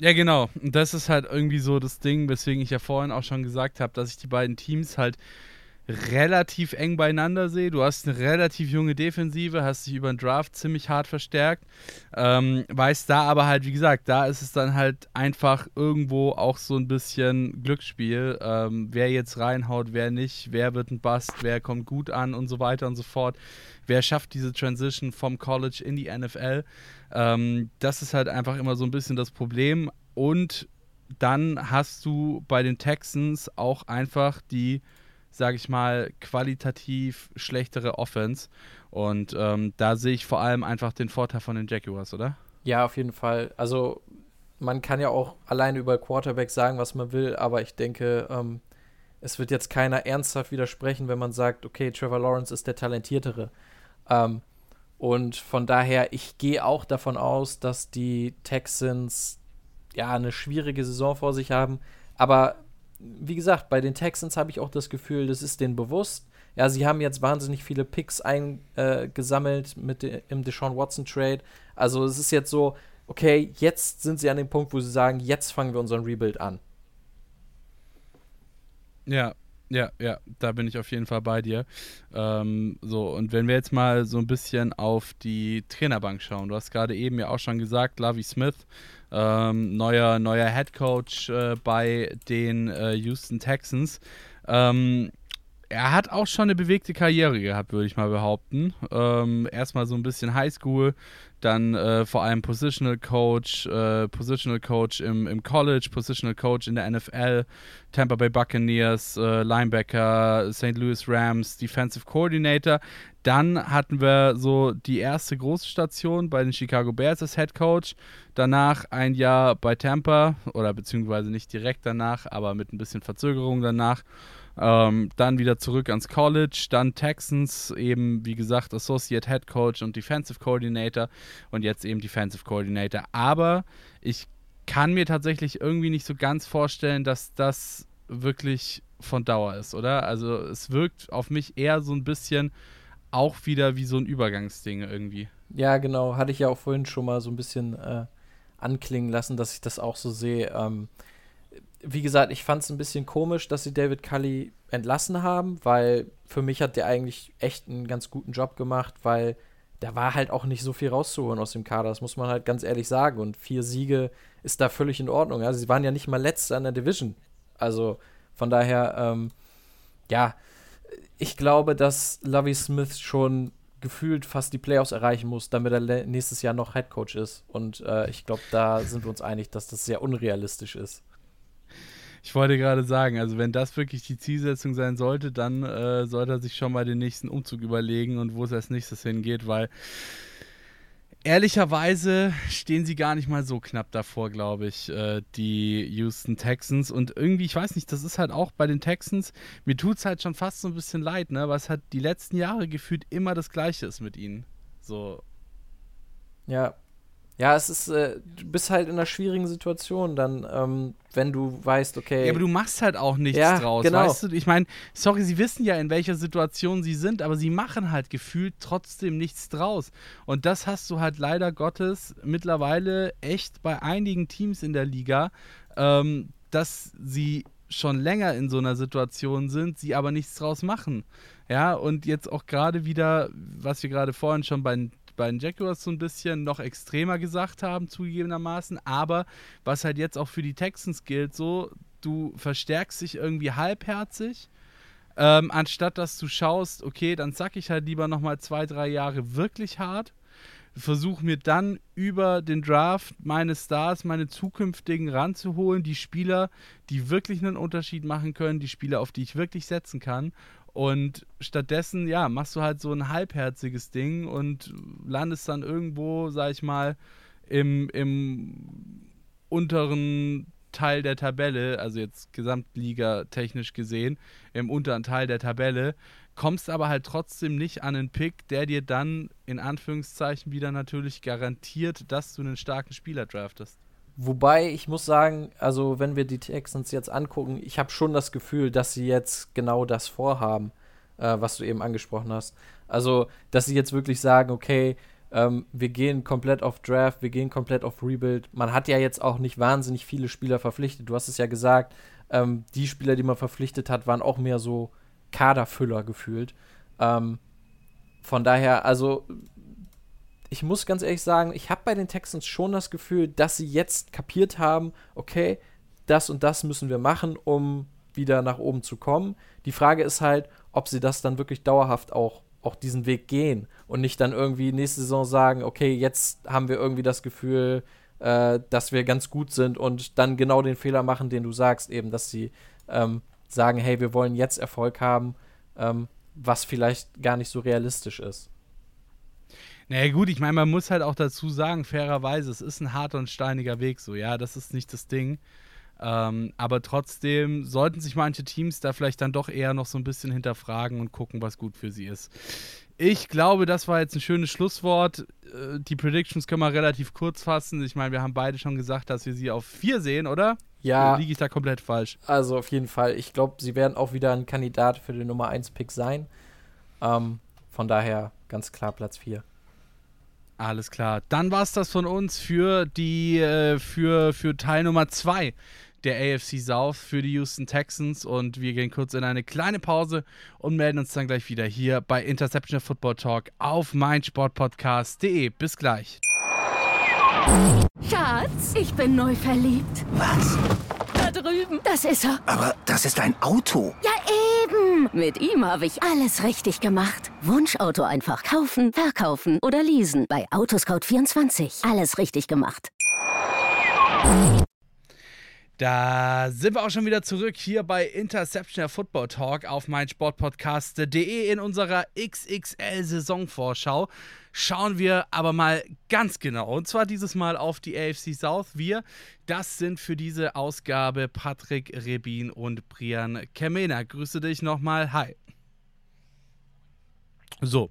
Ja, genau. Und das ist halt irgendwie so das Ding, weswegen ich ja vorhin auch schon gesagt habe, dass ich die beiden Teams halt relativ eng beieinander sehe. Du hast eine relativ junge Defensive, hast dich über den Draft ziemlich hart verstärkt. Ähm, weißt da aber halt, wie gesagt, da ist es dann halt einfach irgendwo auch so ein bisschen Glücksspiel. Ähm, wer jetzt reinhaut, wer nicht, wer wird ein Bust, wer kommt gut an und so weiter und so fort. Wer schafft diese Transition vom College in die NFL? Ähm, das ist halt einfach immer so ein bisschen das Problem. Und dann hast du bei den Texans auch einfach die sage ich mal, qualitativ schlechtere Offense. Und ähm, da sehe ich vor allem einfach den Vorteil von den Jaguars, oder? Ja, auf jeden Fall. Also man kann ja auch alleine über Quarterback sagen, was man will, aber ich denke, ähm, es wird jetzt keiner ernsthaft widersprechen, wenn man sagt, okay, Trevor Lawrence ist der talentiertere. Ähm, und von daher, ich gehe auch davon aus, dass die Texans ja eine schwierige Saison vor sich haben. Aber wie gesagt, bei den Texans habe ich auch das Gefühl, das ist denen bewusst. Ja, sie haben jetzt wahnsinnig viele Picks eingesammelt äh, mit de, im Deshaun Watson Trade. Also es ist jetzt so, okay, jetzt sind sie an dem Punkt, wo sie sagen, jetzt fangen wir unseren Rebuild an. Ja, ja, ja, da bin ich auf jeden Fall bei dir. Ähm, so, und wenn wir jetzt mal so ein bisschen auf die Trainerbank schauen, du hast gerade eben ja auch schon gesagt, Lavi Smith ähm, neuer, neuer Head Coach äh, bei den äh, Houston Texans. Ähm, er hat auch schon eine bewegte Karriere gehabt, würde ich mal behaupten. Ähm, erstmal so ein bisschen Highschool, dann äh, vor allem Positional Coach, äh, Positional Coach im, im College, Positional Coach in der NFL, Tampa Bay Buccaneers, äh, Linebacker, St. Louis Rams, Defensive Coordinator. Dann hatten wir so die erste große Station bei den Chicago Bears als Head Coach. Danach ein Jahr bei Tampa, oder beziehungsweise nicht direkt danach, aber mit ein bisschen Verzögerung danach. Ähm, dann wieder zurück ans College, dann Texans, eben wie gesagt Associate Head Coach und Defensive Coordinator und jetzt eben Defensive Coordinator. Aber ich kann mir tatsächlich irgendwie nicht so ganz vorstellen, dass das wirklich von Dauer ist, oder? Also es wirkt auf mich eher so ein bisschen auch wieder wie so ein Übergangsding irgendwie. Ja, genau. Hatte ich ja auch vorhin schon mal so ein bisschen äh, anklingen lassen, dass ich das auch so sehe. Ähm, wie gesagt, ich fand es ein bisschen komisch, dass sie David Cully entlassen haben, weil für mich hat der eigentlich echt einen ganz guten Job gemacht, weil da war halt auch nicht so viel rauszuholen aus dem Kader, das muss man halt ganz ehrlich sagen. Und vier Siege ist da völlig in Ordnung. Also sie waren ja nicht mal letzte an der Division. Also von daher, ähm, ja, ich glaube, dass Lovey Smith schon gefühlt fast die Playoffs erreichen muss, damit er nächstes Jahr noch Head Coach ist. Und äh, ich glaube, da sind wir uns einig, dass das sehr unrealistisch ist. Ich wollte gerade sagen, also wenn das wirklich die Zielsetzung sein sollte, dann äh, sollte er sich schon mal den nächsten Umzug überlegen und wo es als nächstes hingeht, weil ehrlicherweise stehen sie gar nicht mal so knapp davor, glaube ich, äh, die Houston Texans. Und irgendwie, ich weiß nicht, das ist halt auch bei den Texans, mir tut es halt schon fast so ein bisschen leid, ne? Was halt die letzten Jahre gefühlt immer das Gleiche ist mit ihnen. So. Ja, ja, es ist, äh, du bist halt in einer schwierigen Situation dann, ähm, wenn du weißt, okay. Ja, aber du machst halt auch nichts ja, draus, genau. weißt du? Ich meine, sorry, sie wissen ja, in welcher Situation sie sind, aber sie machen halt gefühlt trotzdem nichts draus. Und das hast du halt leider Gottes mittlerweile echt bei einigen Teams in der Liga, ähm, dass sie schon länger in so einer Situation sind, sie aber nichts draus machen. Ja, und jetzt auch gerade wieder, was wir gerade vorhin schon bei den bei den Jaguars so ein bisschen noch extremer gesagt haben, zugegebenermaßen. Aber was halt jetzt auch für die Texans gilt, so, du verstärkst dich irgendwie halbherzig. Ähm, anstatt dass du schaust, okay, dann zack ich halt lieber nochmal zwei, drei Jahre wirklich hart, versuche mir dann über den Draft meine Stars, meine zukünftigen ranzuholen, die Spieler, die wirklich einen Unterschied machen können, die Spieler, auf die ich wirklich setzen kann und stattdessen, ja, machst du halt so ein halbherziges Ding und landest dann irgendwo, sag ich mal, im, im unteren Teil der Tabelle, also jetzt Gesamtliga technisch gesehen, im unteren Teil der Tabelle, kommst aber halt trotzdem nicht an einen Pick, der dir dann in Anführungszeichen wieder natürlich garantiert, dass du einen starken Spieler draftest. Wobei ich muss sagen, also wenn wir die Texans jetzt angucken, ich habe schon das Gefühl, dass sie jetzt genau das vorhaben, äh, was du eben angesprochen hast. Also, dass sie jetzt wirklich sagen, okay, ähm, wir gehen komplett auf Draft, wir gehen komplett auf Rebuild. Man hat ja jetzt auch nicht wahnsinnig viele Spieler verpflichtet. Du hast es ja gesagt, ähm, die Spieler, die man verpflichtet hat, waren auch mehr so Kaderfüller gefühlt. Ähm, von daher, also ich muss ganz ehrlich sagen, ich habe bei den Texans schon das Gefühl, dass sie jetzt kapiert haben, okay, das und das müssen wir machen, um wieder nach oben zu kommen. Die Frage ist halt, ob sie das dann wirklich dauerhaft auch, auch diesen Weg gehen und nicht dann irgendwie nächste Saison sagen, okay, jetzt haben wir irgendwie das Gefühl, äh, dass wir ganz gut sind und dann genau den Fehler machen, den du sagst, eben, dass sie ähm, sagen, hey, wir wollen jetzt Erfolg haben, ähm, was vielleicht gar nicht so realistisch ist. Naja, gut, ich meine, man muss halt auch dazu sagen, fairerweise, es ist ein harter und steiniger Weg so, ja, das ist nicht das Ding. Ähm, aber trotzdem sollten sich manche Teams da vielleicht dann doch eher noch so ein bisschen hinterfragen und gucken, was gut für sie ist. Ich glaube, das war jetzt ein schönes Schlusswort. Äh, die Predictions können wir relativ kurz fassen. Ich meine, wir haben beide schon gesagt, dass wir sie auf vier sehen, oder? Ja. Liege ich da komplett falsch? Also auf jeden Fall. Ich glaube, sie werden auch wieder ein Kandidat für den Nummer 1 Pick sein. Ähm, von daher ganz klar Platz 4. Alles klar. Dann war es das von uns für die äh, für, für Teil Nummer 2 der AFC South für die Houston Texans und wir gehen kurz in eine kleine Pause und melden uns dann gleich wieder hier bei Interception Football Talk auf meinsportpodcast.de. Bis gleich. Schatz, ich bin neu verliebt. Was? Da drüben. Das ist er. Aber das ist ein Auto. Ja, eben. Mit ihm habe ich alles richtig gemacht. Wunschauto einfach kaufen, verkaufen oder leasen. Bei Autoscout24. Alles richtig gemacht. Da sind wir auch schon wieder zurück hier bei Interception Football Talk auf meinsportpodcast.de in unserer XXL Saisonvorschau. Schauen wir aber mal ganz genau und zwar dieses Mal auf die AFC South. Wir, das sind für diese Ausgabe Patrick Rebin und Brian Kemena. Grüße dich nochmal. Hi. So,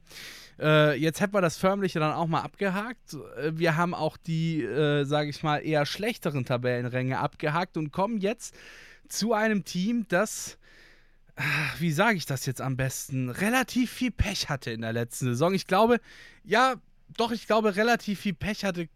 äh, jetzt hätten wir das Förmliche dann auch mal abgehakt. Äh, wir haben auch die, äh, sage ich mal, eher schlechteren Tabellenränge abgehakt und kommen jetzt zu einem Team, das, wie sage ich das jetzt am besten, relativ viel Pech hatte in der letzten Saison. Ich glaube, ja, doch, ich glaube, relativ viel Pech hatte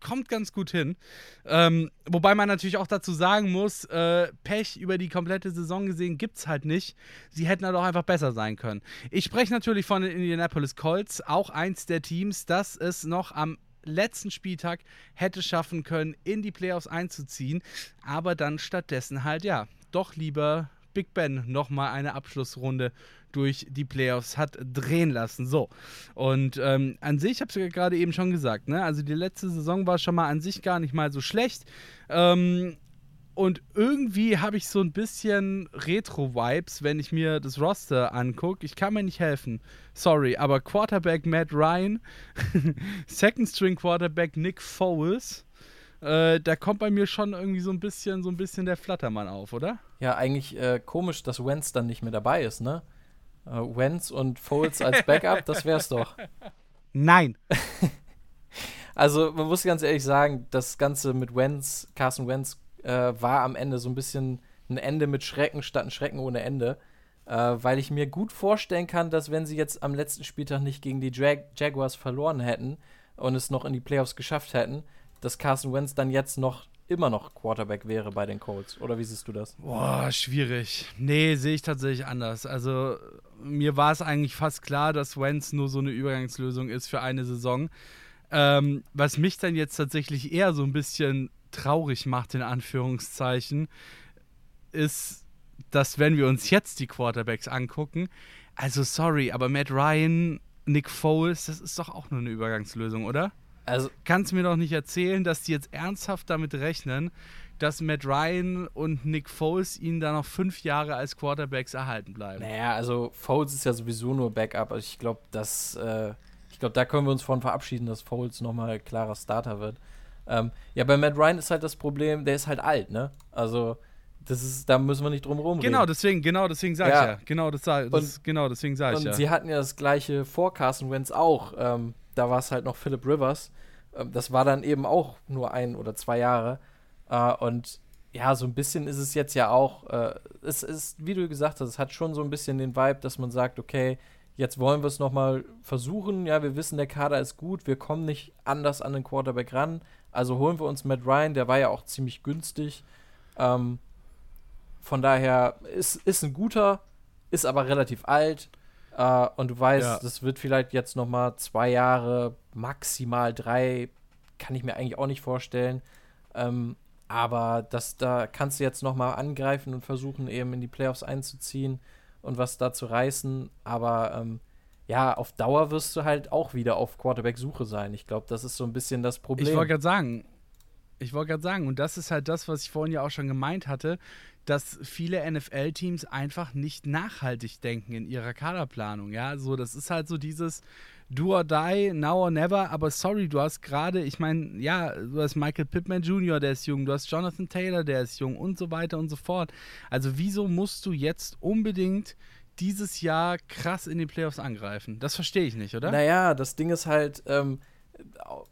kommt ganz gut hin. Ähm, wobei man natürlich auch dazu sagen muss, äh, Pech über die komplette Saison gesehen gibt es halt nicht. Sie hätten halt auch einfach besser sein können. Ich spreche natürlich von den Indianapolis Colts, auch eins der Teams, das es noch am letzten Spieltag hätte schaffen können, in die Playoffs einzuziehen, aber dann stattdessen halt ja, doch lieber Big Ben nochmal eine Abschlussrunde durch die Playoffs hat drehen lassen. So. Und ähm, an sich, ich habe es ja gerade eben schon gesagt, ne? also die letzte Saison war schon mal an sich gar nicht mal so schlecht. Ähm, und irgendwie habe ich so ein bisschen Retro-Vibes, wenn ich mir das Roster angucke. Ich kann mir nicht helfen. Sorry, aber Quarterback Matt Ryan, Second String Quarterback Nick Foles, äh, da kommt bei mir schon irgendwie so ein bisschen, so ein bisschen der Flattermann auf, oder? Ja, eigentlich äh, komisch, dass Wentz dann nicht mehr dabei ist, ne? Äh, Wentz und Foles als Backup, das wär's doch. Nein. also, man muss ganz ehrlich sagen, das Ganze mit Wentz, Carson Wentz, äh, war am Ende so ein bisschen ein Ende mit Schrecken statt ein Schrecken ohne Ende. Äh, weil ich mir gut vorstellen kann, dass wenn sie jetzt am letzten Spieltag nicht gegen die Jag Jaguars verloren hätten und es noch in die Playoffs geschafft hätten, dass Carson Wentz dann jetzt noch immer noch Quarterback wäre bei den Colts. Oder wie siehst du das? Boah, schwierig. Nee, sehe ich tatsächlich anders. Also mir war es eigentlich fast klar, dass Wentz nur so eine Übergangslösung ist für eine Saison. Ähm, was mich dann jetzt tatsächlich eher so ein bisschen traurig macht, in Anführungszeichen, ist, dass wenn wir uns jetzt die Quarterbacks angucken, also sorry, aber Matt Ryan, Nick Foles, das ist doch auch nur eine Übergangslösung, oder? Also kannst mir doch nicht erzählen, dass die jetzt ernsthaft damit rechnen, dass Matt Ryan und Nick Foles ihnen da noch fünf Jahre als Quarterbacks erhalten bleiben. Naja, also Foles ist ja sowieso nur Backup. Also ich glaube, dass äh, ich glaube, da können wir uns von verabschieden, dass Foles nochmal klarer Starter wird. Ähm, ja, bei Matt Ryan ist halt das Problem, der ist halt alt, ne? Also das ist, da müssen wir nicht drum herum Genau, deswegen, genau, deswegen sage ja. ich ja. Genau, das, das und, genau, deswegen sage ich ja. Und sie hatten ja das gleiche vor Carson Wentz auch. Ähm, da war es halt noch Philip Rivers. Ähm, das war dann eben auch nur ein oder zwei Jahre. Äh, und ja, so ein bisschen ist es jetzt ja auch, äh, es ist, wie du gesagt hast, es hat schon so ein bisschen den Vibe, dass man sagt, okay, jetzt wollen wir es nochmal versuchen. Ja, wir wissen, der Kader ist gut, wir kommen nicht anders an den Quarterback ran. Also holen wir uns Matt Ryan, der war ja auch ziemlich günstig. Ähm, von daher ist, ist ein guter, ist aber relativ alt. Äh, und du weißt, Ja. das wird vielleicht jetzt noch mal zwei Jahre, maximal drei, kann ich mir eigentlich auch nicht vorstellen. Ähm, aber das, da kannst du jetzt noch mal angreifen und versuchen, eben in die Playoffs einzuziehen und was da zu reißen. Aber ähm, ja, auf Dauer wirst du halt auch wieder auf Quarterback-Suche sein. Ich glaube, das ist so ein bisschen das Problem. Ich wollte gerade sagen, ich wollte gerade sagen, und das ist halt das, was ich vorhin ja auch schon gemeint hatte, dass viele NFL-Teams einfach nicht nachhaltig denken in ihrer Kaderplanung. Ja, so, das ist halt so dieses Do or die, now or never, aber sorry, du hast gerade, ich meine, ja, du hast Michael Pittman Jr., der ist jung, du hast Jonathan Taylor, der ist jung und so weiter und so fort. Also, wieso musst du jetzt unbedingt dieses Jahr krass in die Playoffs angreifen? Das verstehe ich nicht, oder? Naja, das Ding ist halt, ähm,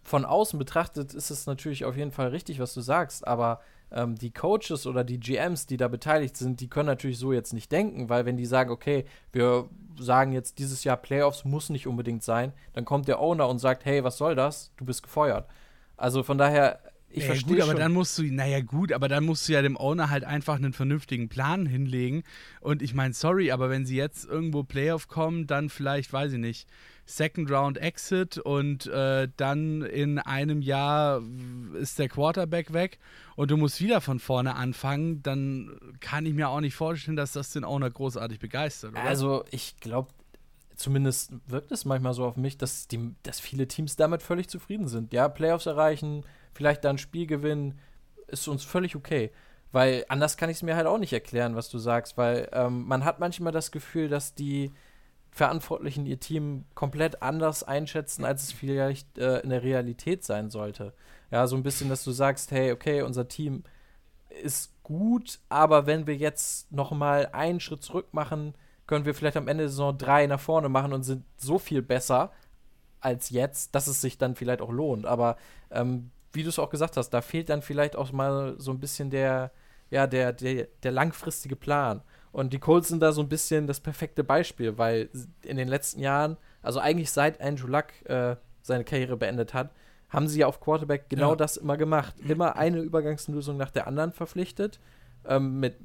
von außen betrachtet ist es natürlich auf jeden Fall richtig, was du sagst, aber ähm, die Coaches oder die GMs, die da beteiligt sind, die können natürlich so jetzt nicht denken, weil wenn die sagen, okay, wir sagen jetzt dieses Jahr Playoffs muss nicht unbedingt sein, dann kommt der Owner und sagt, hey, was soll das? Du bist gefeuert. Also von daher, ich ja, verstehe gut, aber schon. dann musst du, naja gut, aber dann musst du ja dem Owner halt einfach einen vernünftigen Plan hinlegen. Und ich meine, sorry, aber wenn sie jetzt irgendwo Playoff kommen, dann vielleicht, weiß ich nicht, Second Round Exit und äh, dann in einem Jahr ist der Quarterback weg und du musst wieder von vorne anfangen, dann kann ich mir auch nicht vorstellen, dass das den Owner großartig begeistert. Oder? Also, ich glaube, zumindest wirkt es manchmal so auf mich, dass, die, dass viele Teams damit völlig zufrieden sind. Ja, Playoffs erreichen, vielleicht dann Spiel gewinnen, ist uns völlig okay. Weil anders kann ich es mir halt auch nicht erklären, was du sagst, weil ähm, man hat manchmal das Gefühl, dass die Verantwortlichen ihr Team komplett anders einschätzen, als es vielleicht äh, in der Realität sein sollte. Ja, so ein bisschen, dass du sagst, hey, okay, unser Team ist gut, aber wenn wir jetzt noch mal einen Schritt zurück machen, können wir vielleicht am Ende der Saison drei nach vorne machen und sind so viel besser als jetzt, dass es sich dann vielleicht auch lohnt. Aber ähm, wie du es auch gesagt hast, da fehlt dann vielleicht auch mal so ein bisschen der, ja, der, der, der langfristige Plan. Und die Colts sind da so ein bisschen das perfekte Beispiel, weil in den letzten Jahren, also eigentlich seit Andrew Luck äh, seine Karriere beendet hat, haben sie ja auf Quarterback genau Ja. das immer gemacht. Immer eine Übergangslösung nach der anderen verpflichtet, ähm, mit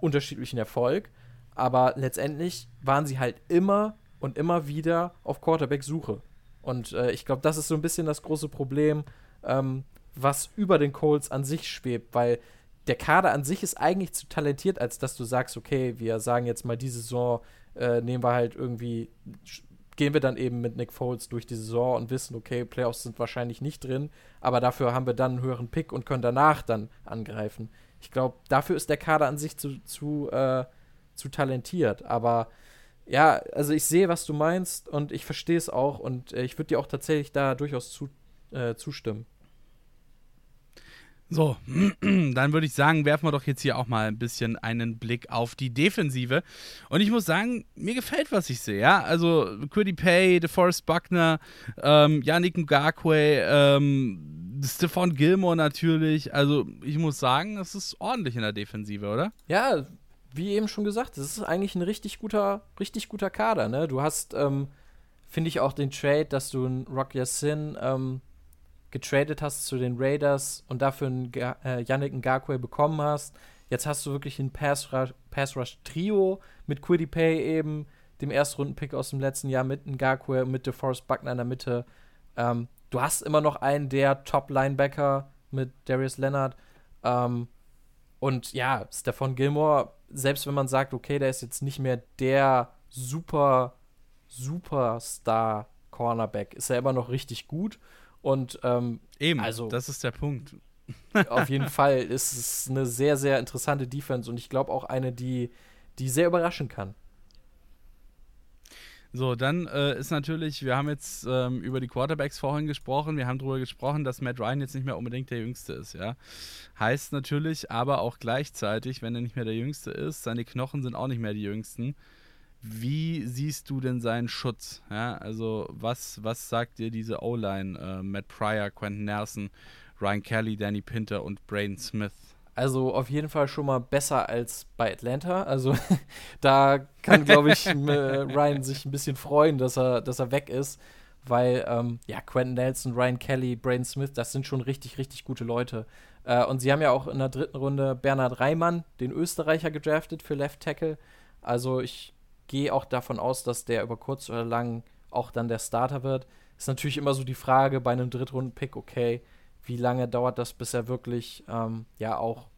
unterschiedlichem Erfolg. Aber letztendlich waren sie halt immer und immer wieder auf Quarterback-Suche. Und äh, ich glaube, das ist so ein bisschen das große Problem, ähm, was über den Colts an sich schwebt, weil der Kader an sich ist eigentlich zu talentiert, als dass du sagst, okay, wir sagen jetzt mal, die Saison äh, nehmen wir halt irgendwie, gehen wir dann eben mit Nick Foles durch die Saison und wissen, okay, Playoffs sind wahrscheinlich nicht drin, aber dafür haben wir dann einen höheren Pick und können danach dann angreifen. Ich glaube, dafür ist der Kader an sich zu, zu, äh, zu talentiert, aber ja, also ich sehe, was du meinst und ich verstehe es auch und äh, ich würde dir auch tatsächlich da durchaus zu, äh, zustimmen. So, dann würde ich sagen, werfen wir doch jetzt hier auch mal ein bisschen einen Blick auf die Defensive. Und ich muss sagen, mir gefällt, was ich sehe. Ja, also Quiddy Pay, DeForest Buckner, ähm, Yannick Ngakwe, ähm, Stephon Gilmore natürlich. Also ich muss sagen, es ist ordentlich in der Defensive, oder? Ja, wie eben schon gesagt, das ist eigentlich ein richtig guter, richtig guter Kader. Ne? Du hast, ähm, finde ich, auch den Trade, dass du einen Rock Yassin ähm, getradet hast zu den Raiders und dafür einen Ga äh, Yannick Ngakwe bekommen hast. Jetzt hast du wirklich ein Pass Rush, Pass mit Quiddy Pay eben, dem Erstrunden-Pick aus dem letzten Jahr mit Ngakwe, mit DeForest Buckner in der Mitte. Ähm, du hast immer noch einen der Top-Linebacker mit Darius Leonard. Ähm, und ja, Stefan Gilmore, selbst wenn man sagt, okay, der ist jetzt nicht mehr der super, Superstar Cornerback, ist er immer noch richtig gut. Und ähm, Eben, Also- das ist der Punkt. auf jeden Fall ist es eine sehr, sehr interessante Defense und ich glaube auch eine, die, die sehr überraschen kann. So, dann äh, ist natürlich, wir haben jetzt ähm, über die Quarterbacks vorhin gesprochen, wir haben darüber gesprochen, dass Matt Ryan jetzt nicht mehr unbedingt der Jüngste ist, ja. Heißt natürlich aber auch gleichzeitig, wenn er nicht mehr der Jüngste ist, seine Knochen sind auch nicht mehr die jüngsten. Wie siehst du denn seinen Schutz? Ja, also was, was sagt dir diese O-Line? Äh, Matt Pryor, Quentin Nelson, Ryan Kelly, Danny Pinter und Braden Smith. Also auf jeden Fall schon mal besser als bei Atlanta. Also da kann, glaube ich, äh, Ryan sich ein bisschen freuen, dass er, dass er weg ist. Weil, ähm, ja, Quentin Nelson, Ryan Kelly, Braden Smith, das sind schon richtig, richtig gute Leute. Äh, und sie haben ja auch in der dritten Runde Bernhard Reimann, den Österreicher, gedraftet für Left Tackle. Also ich gehe auch davon aus, dass der über kurz oder lang auch dann der Starter wird. Ist natürlich immer so die Frage bei einem Drittrunden-Pick, okay, wie lange dauert das, bis er wirklich ähm, ja auch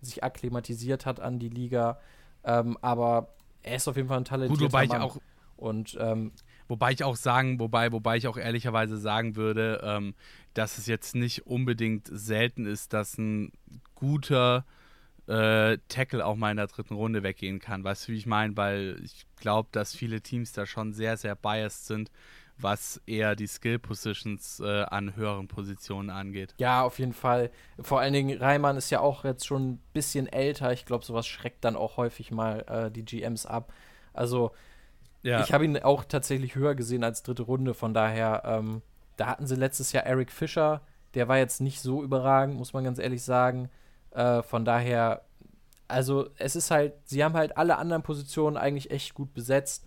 sich akklimatisiert hat an die Liga. Ähm, aber er ist auf jeden Fall ein talentierter Gut, wobei Mann. ich auch Und ähm, Wobei ich auch sagen, wobei, wobei ich auch ehrlicherweise sagen würde, ähm, dass es jetzt nicht unbedingt selten ist, dass ein guter äh, Tackle auch mal in der dritten Runde weggehen kann. Weißt du, wie ich meine? Weil ich glaube, dass viele Teams da schon sehr, sehr biased sind, was eher die Skill Positions äh, an höheren Positionen angeht. ja, auf jeden Fall. Vor allen Dingen, Reimann ist ja auch jetzt schon ein bisschen älter. Ich glaube, sowas schreckt dann auch häufig mal äh, die GMs ab. Also, Ja, Ich habe ihn auch tatsächlich höher gesehen als dritte Runde, von daher, ähm, da hatten sie letztes Jahr Eric Fischer, der war jetzt nicht so überragend, muss man ganz ehrlich sagen. Äh, von daher, also es ist halt, sie haben halt alle anderen Positionen eigentlich echt gut besetzt.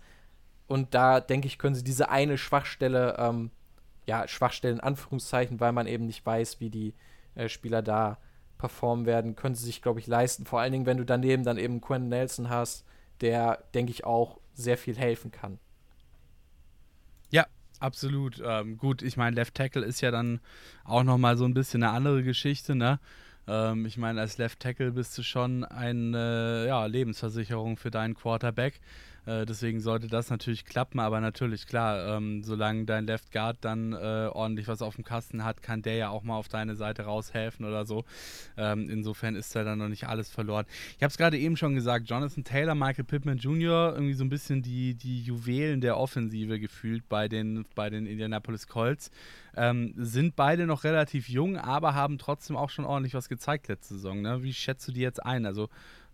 Und da denke ich, können sie diese eine Schwachstelle, ähm, ja, Schwachstelle in Anführungszeichen, weil man eben nicht weiß, wie die äh, Spieler da performen werden, können sie sich, glaube ich, leisten. Vor allen Dingen, wenn du daneben dann eben Quentin Nelson hast, der, denke ich, auch sehr viel helfen kann. Ja, absolut. Ähm, gut, ich meine, Left Tackle ist ja dann auch nochmal so ein bisschen eine andere Geschichte, ne? Ähm, ich meine, als Left Tackle bist du schon eine ja, Lebensversicherung für deinen Quarterback. Äh, deswegen sollte das natürlich klappen, aber natürlich, klar, ähm, solange dein Left Guard dann äh, ordentlich was auf dem Kasten hat, kann der ja auch mal auf deine Seite raushelfen oder so. Ähm, insofern ist da dann noch nicht alles verloren. Ich habe es gerade eben schon gesagt, Jonathan Taylor, Michael Pittman Jr., irgendwie so ein bisschen die, die Juwelen der Offensive gefühlt bei den, bei den Indianapolis Colts. Ähm, sind beide noch relativ jung, aber haben trotzdem auch schon ordentlich was gezeigt letzte Saison. Ne? Wie schätzt du die jetzt ein? Also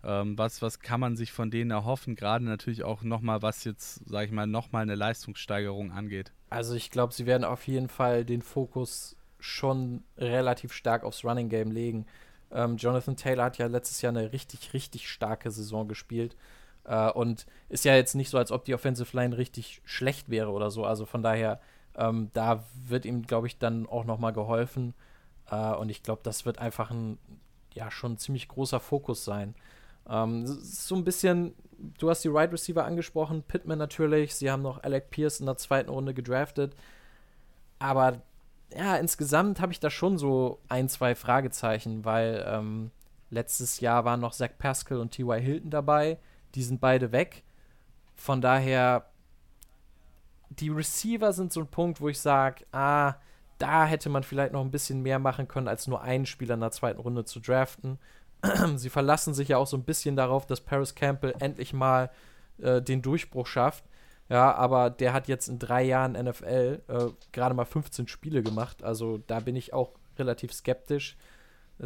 ähm, was, was kann man sich von denen erhoffen? Gerade natürlich auch nochmal, was jetzt, sage ich mal, nochmal eine Leistungssteigerung angeht. Also ich glaube, sie werden auf jeden Fall den Fokus schon relativ stark aufs Running Game legen. Ähm, Jonathan Taylor hat ja letztes Jahr eine richtig, richtig starke Saison gespielt. Äh, und ist ja jetzt nicht so, als ob die Offensive Line richtig schlecht wäre oder so. Also von daher, ähm, da wird ihm, glaube ich, dann auch nochmal geholfen. Äh, und ich glaube, das wird einfach ein, ja, schon ein ziemlich großer Fokus sein. Ähm, so ein bisschen, du hast die Wide Receiver angesprochen, Pittman natürlich, sie haben noch Alec Pierce in der zweiten Runde gedraftet. Aber ja, insgesamt habe ich da schon so ein, zwei Fragezeichen, weil ähm, letztes Jahr waren noch Zach Pascal und T.Y. Hilton dabei. Die sind beide weg. Von daher, die Receiver sind so ein Punkt, wo ich sage, ah, da hätte man vielleicht noch ein bisschen mehr machen können, als nur einen Spieler in der zweiten Runde zu draften. Sie verlassen sich ja auch so ein bisschen darauf, dass Paris Campbell endlich mal äh, den Durchbruch schafft. Ja, aber der hat jetzt in drei Jahren NFL äh, gerade mal 15 Spiele gemacht. Also da bin ich auch relativ skeptisch.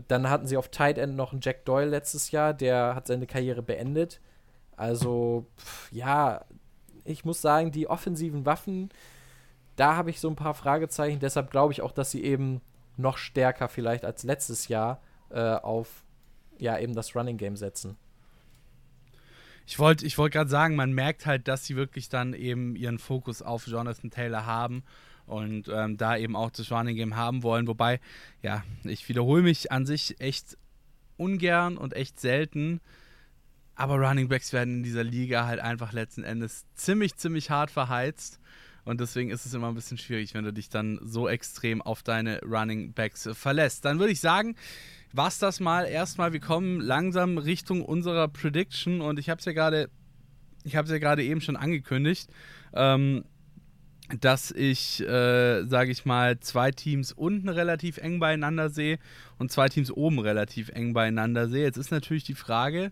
Dann hatten sie auf Tight End noch einen Jack Doyle letztes Jahr, der hat seine Karriere beendet. Also, pff, ja, ich muss sagen, die offensiven Waffen, da habe ich so ein paar Fragezeichen. Deshalb glaube ich auch, dass sie eben noch stärker vielleicht als letztes Jahr äh, auf ja eben das Running Game setzen. Ich wollte ich wollt gerade sagen, man merkt halt, dass sie wirklich dann eben ihren Fokus auf Jonathan Taylor haben und ähm, da eben auch das Running Game haben wollen. Wobei, ja, ich wiederhole mich an sich echt ungern und echt selten. Aber Running Backs werden in dieser Liga halt einfach letzten Endes ziemlich, ziemlich hart verheizt. Und deswegen ist es immer ein bisschen schwierig, wenn du dich dann so extrem auf deine Running Backs verlässt. Dann würde ich sagen, was das mal erstmal. Wir kommen langsam Richtung unserer Prediction und ich habe es ja gerade, ich habe es ja gerade eben schon angekündigt, ähm, dass ich, äh, sage ich mal, zwei Teams unten relativ eng beieinander sehe und zwei Teams oben relativ eng beieinander sehe. Jetzt ist natürlich die Frage,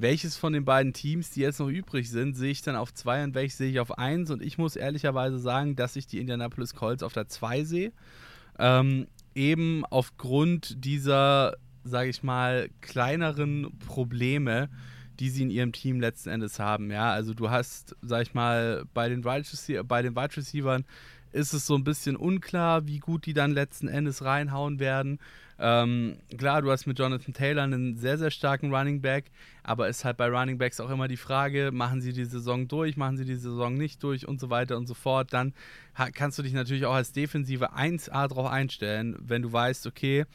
welches von den beiden Teams, die jetzt noch übrig sind, sehe ich dann auf zwei und welches sehe ich auf eins. Und ich muss ehrlicherweise sagen, dass ich die Indianapolis Colts auf der zwei sehe. Ähm, eben aufgrund dieser, sage ich mal, kleineren Probleme, die sie in ihrem Team letzten Endes haben. Ja, also du hast, sag ich mal, bei den Wide, Receiver, bei ist es so ein bisschen unklar, wie gut die dann letzten Endes reinhauen werden. Ähm, klar, du hast mit Jonathan Taylor einen sehr, sehr starken Running Back, aber ist halt bei Running Backs auch immer die Frage, machen sie die Saison durch, machen sie die Saison nicht durch und so weiter und so fort. Dann kannst du dich natürlich auch als Defensive 1A drauf einstellen, wenn du weißt, okay,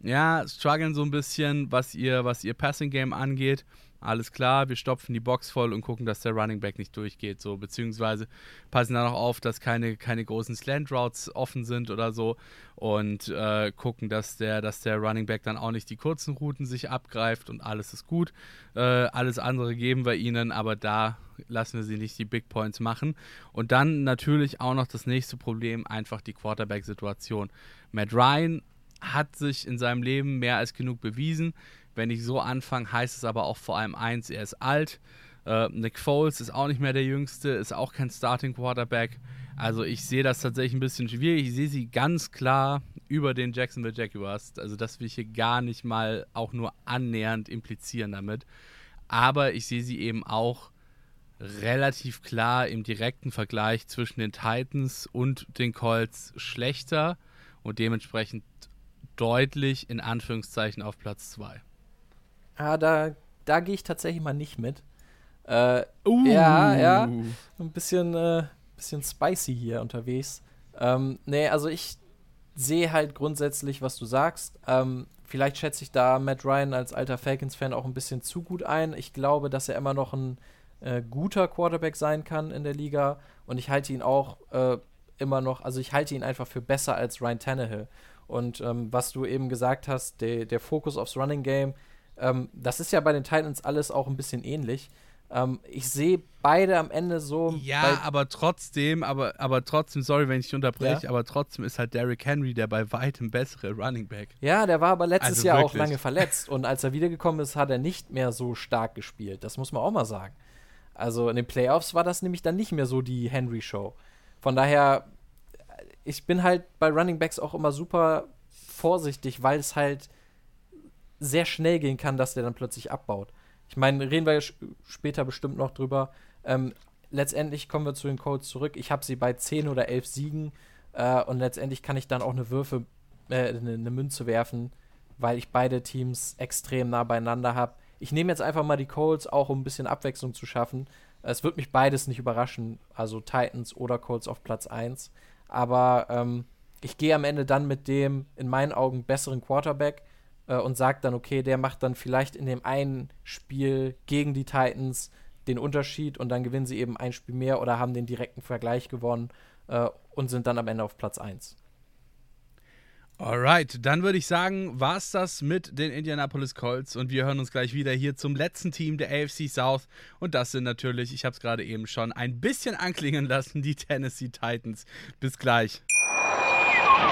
ja, strugglen so ein bisschen, was ihr, was ihr Passing Game angeht alles klar, wir stopfen die Box voll und gucken, dass der Running Back nicht durchgeht, so, beziehungsweise passen dann auch auf, dass keine, keine großen Slant Routes offen sind oder so und äh, gucken, dass der, dass der Running Back dann auch nicht die kurzen Routen sich abgreift und alles ist gut. Äh, alles andere geben wir ihnen, aber da lassen wir sie nicht die Big Points machen. Und dann natürlich auch noch das nächste Problem, einfach die Quarterback-Situation. Matt Ryan hat sich in seinem Leben mehr als genug bewiesen. Wenn ich so anfange, heißt es aber auch vor allem eins, er ist alt. Äh, Nick Foles ist auch nicht mehr der Jüngste, ist auch kein Starting Quarterback. Also ich sehe das tatsächlich ein bisschen schwierig. Ich sehe sie ganz klar über den Jacksonville Jaguars. Also das will ich hier gar nicht mal auch nur annähernd implizieren damit. Aber ich sehe sie eben auch relativ klar im direkten Vergleich zwischen den Titans und den Colts schlechter und dementsprechend deutlich in Anführungszeichen auf Platz 2. Ah, da, da gehe ich tatsächlich mal nicht mit. Äh, Uh. Ja, ja. Ein bisschen, äh, bisschen spicy hier unterwegs. Ähm, nee, also ich sehe halt grundsätzlich, was du sagst. Ähm, vielleicht schätze ich da Matt Ryan als alter Falcons-Fan auch ein bisschen zu gut ein. Ich glaube, dass er immer noch ein äh, guter Quarterback sein kann in der Liga. Und ich halte ihn auch äh, immer noch, also ich halte ihn einfach für besser als Ryan Tannehill. Und ähm, was du eben gesagt hast, der, der Fokus aufs Running Game, ähm, das ist ja bei den Titans alles auch ein bisschen ähnlich. Ähm, ich sehe beide am Ende so. Ja, aber trotzdem, aber, aber trotzdem, sorry, wenn ich dich unterbreche, Ja? aber trotzdem ist halt Derrick Henry der bei weitem bessere Running Back. Ja, der war aber letztes Also Jahr auch wirklich. lange verletzt. Und als er wiedergekommen ist, hat er nicht mehr so stark gespielt. Das muss man auch mal sagen. Also in den Playoffs war das nämlich dann nicht mehr so die Henry-Show. Von daher, ich bin halt bei Running Backs auch immer super vorsichtig, weil es halt sehr schnell gehen kann, dass der dann plötzlich abbaut. Ich meine, reden wir später bestimmt noch drüber. Ähm, letztendlich kommen wir zu den Colts zurück. Ich habe sie bei 10 oder 11 Siegen äh, und letztendlich kann ich dann auch eine Würfe, äh, eine, eine Münze werfen, weil ich beide Teams extrem nah beieinander habe. Ich nehme jetzt einfach mal die Colts, auch um ein bisschen Abwechslung zu schaffen. Es wird mich beides nicht überraschen, also Titans oder Colts auf Platz 1. Aber ähm, ich gehe am Ende dann mit dem in meinen Augen besseren Quarterback äh, und sage dann, okay, der macht dann vielleicht in dem einen Spiel gegen die Titans den Unterschied und dann gewinnen sie eben ein Spiel mehr oder haben den direkten Vergleich gewonnen äh, und sind dann am Ende auf Platz 1. Alright, dann würde ich sagen, war's das mit den Indianapolis Colts und wir hören uns gleich wieder hier zum letzten Team der AFC South und das sind natürlich, ich habe es gerade eben schon ein bisschen anklingen lassen, die Tennessee Titans. Bis gleich.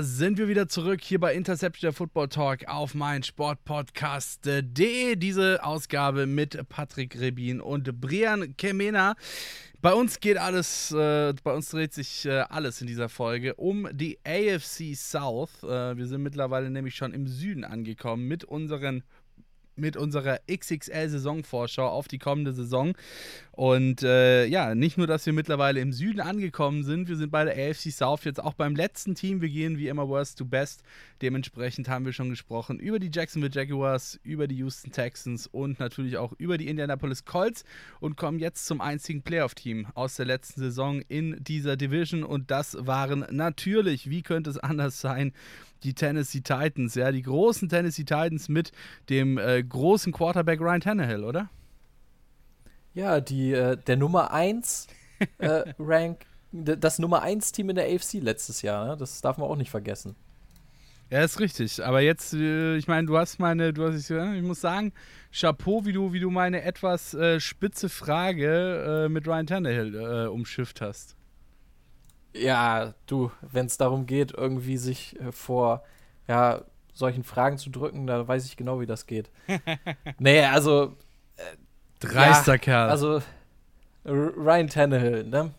Sind wir wieder zurück hier bei Interception der Football Talk auf mein Sportpodcast.de. Diese Ausgabe mit Patrick Rebin und Brian Kemena. Bei uns geht alles, äh, bei uns dreht sich äh, alles in dieser Folge um die AFC South. Äh, wir sind mittlerweile nämlich schon im Süden angekommen mit unseren mit unserer XXL-Saisonvorschau auf die kommende Saison. Und äh, ja, nicht nur, dass wir mittlerweile im Süden angekommen sind, wir sind bei der AFC South jetzt auch beim letzten Team. Wir gehen wie immer Worst to Best. Dementsprechend haben wir schon gesprochen über die Jacksonville Jaguars, über die Houston Texans und natürlich auch über die Indianapolis Colts und kommen jetzt zum einzigen Playoff-Team aus der letzten Saison in dieser Division. Und das waren natürlich, wie könnte es anders sein, die Tennessee Titans, ja, die großen Tennessee Titans mit dem äh, großen Quarterback Ryan Tannehill, oder? Ja, die, äh, der Nummer 1 äh, Rank, das Nummer 1 Team in der AFC letztes Jahr, ne? das darf man auch nicht vergessen. Ja, ist richtig. Aber jetzt, äh, ich meine, du hast meine, du hast, ich, ich muss sagen, Chapeau, wie du, wie du meine etwas äh, spitze Frage äh, mit Ryan Tannehill äh, umschifft hast. Ja, du, wenn es darum geht, irgendwie sich äh, vor ja, solchen Fragen zu drücken, da weiß ich genau, wie das geht. nee, also Dreister Ja, Kerl. Also Ryan Tannehill, ne?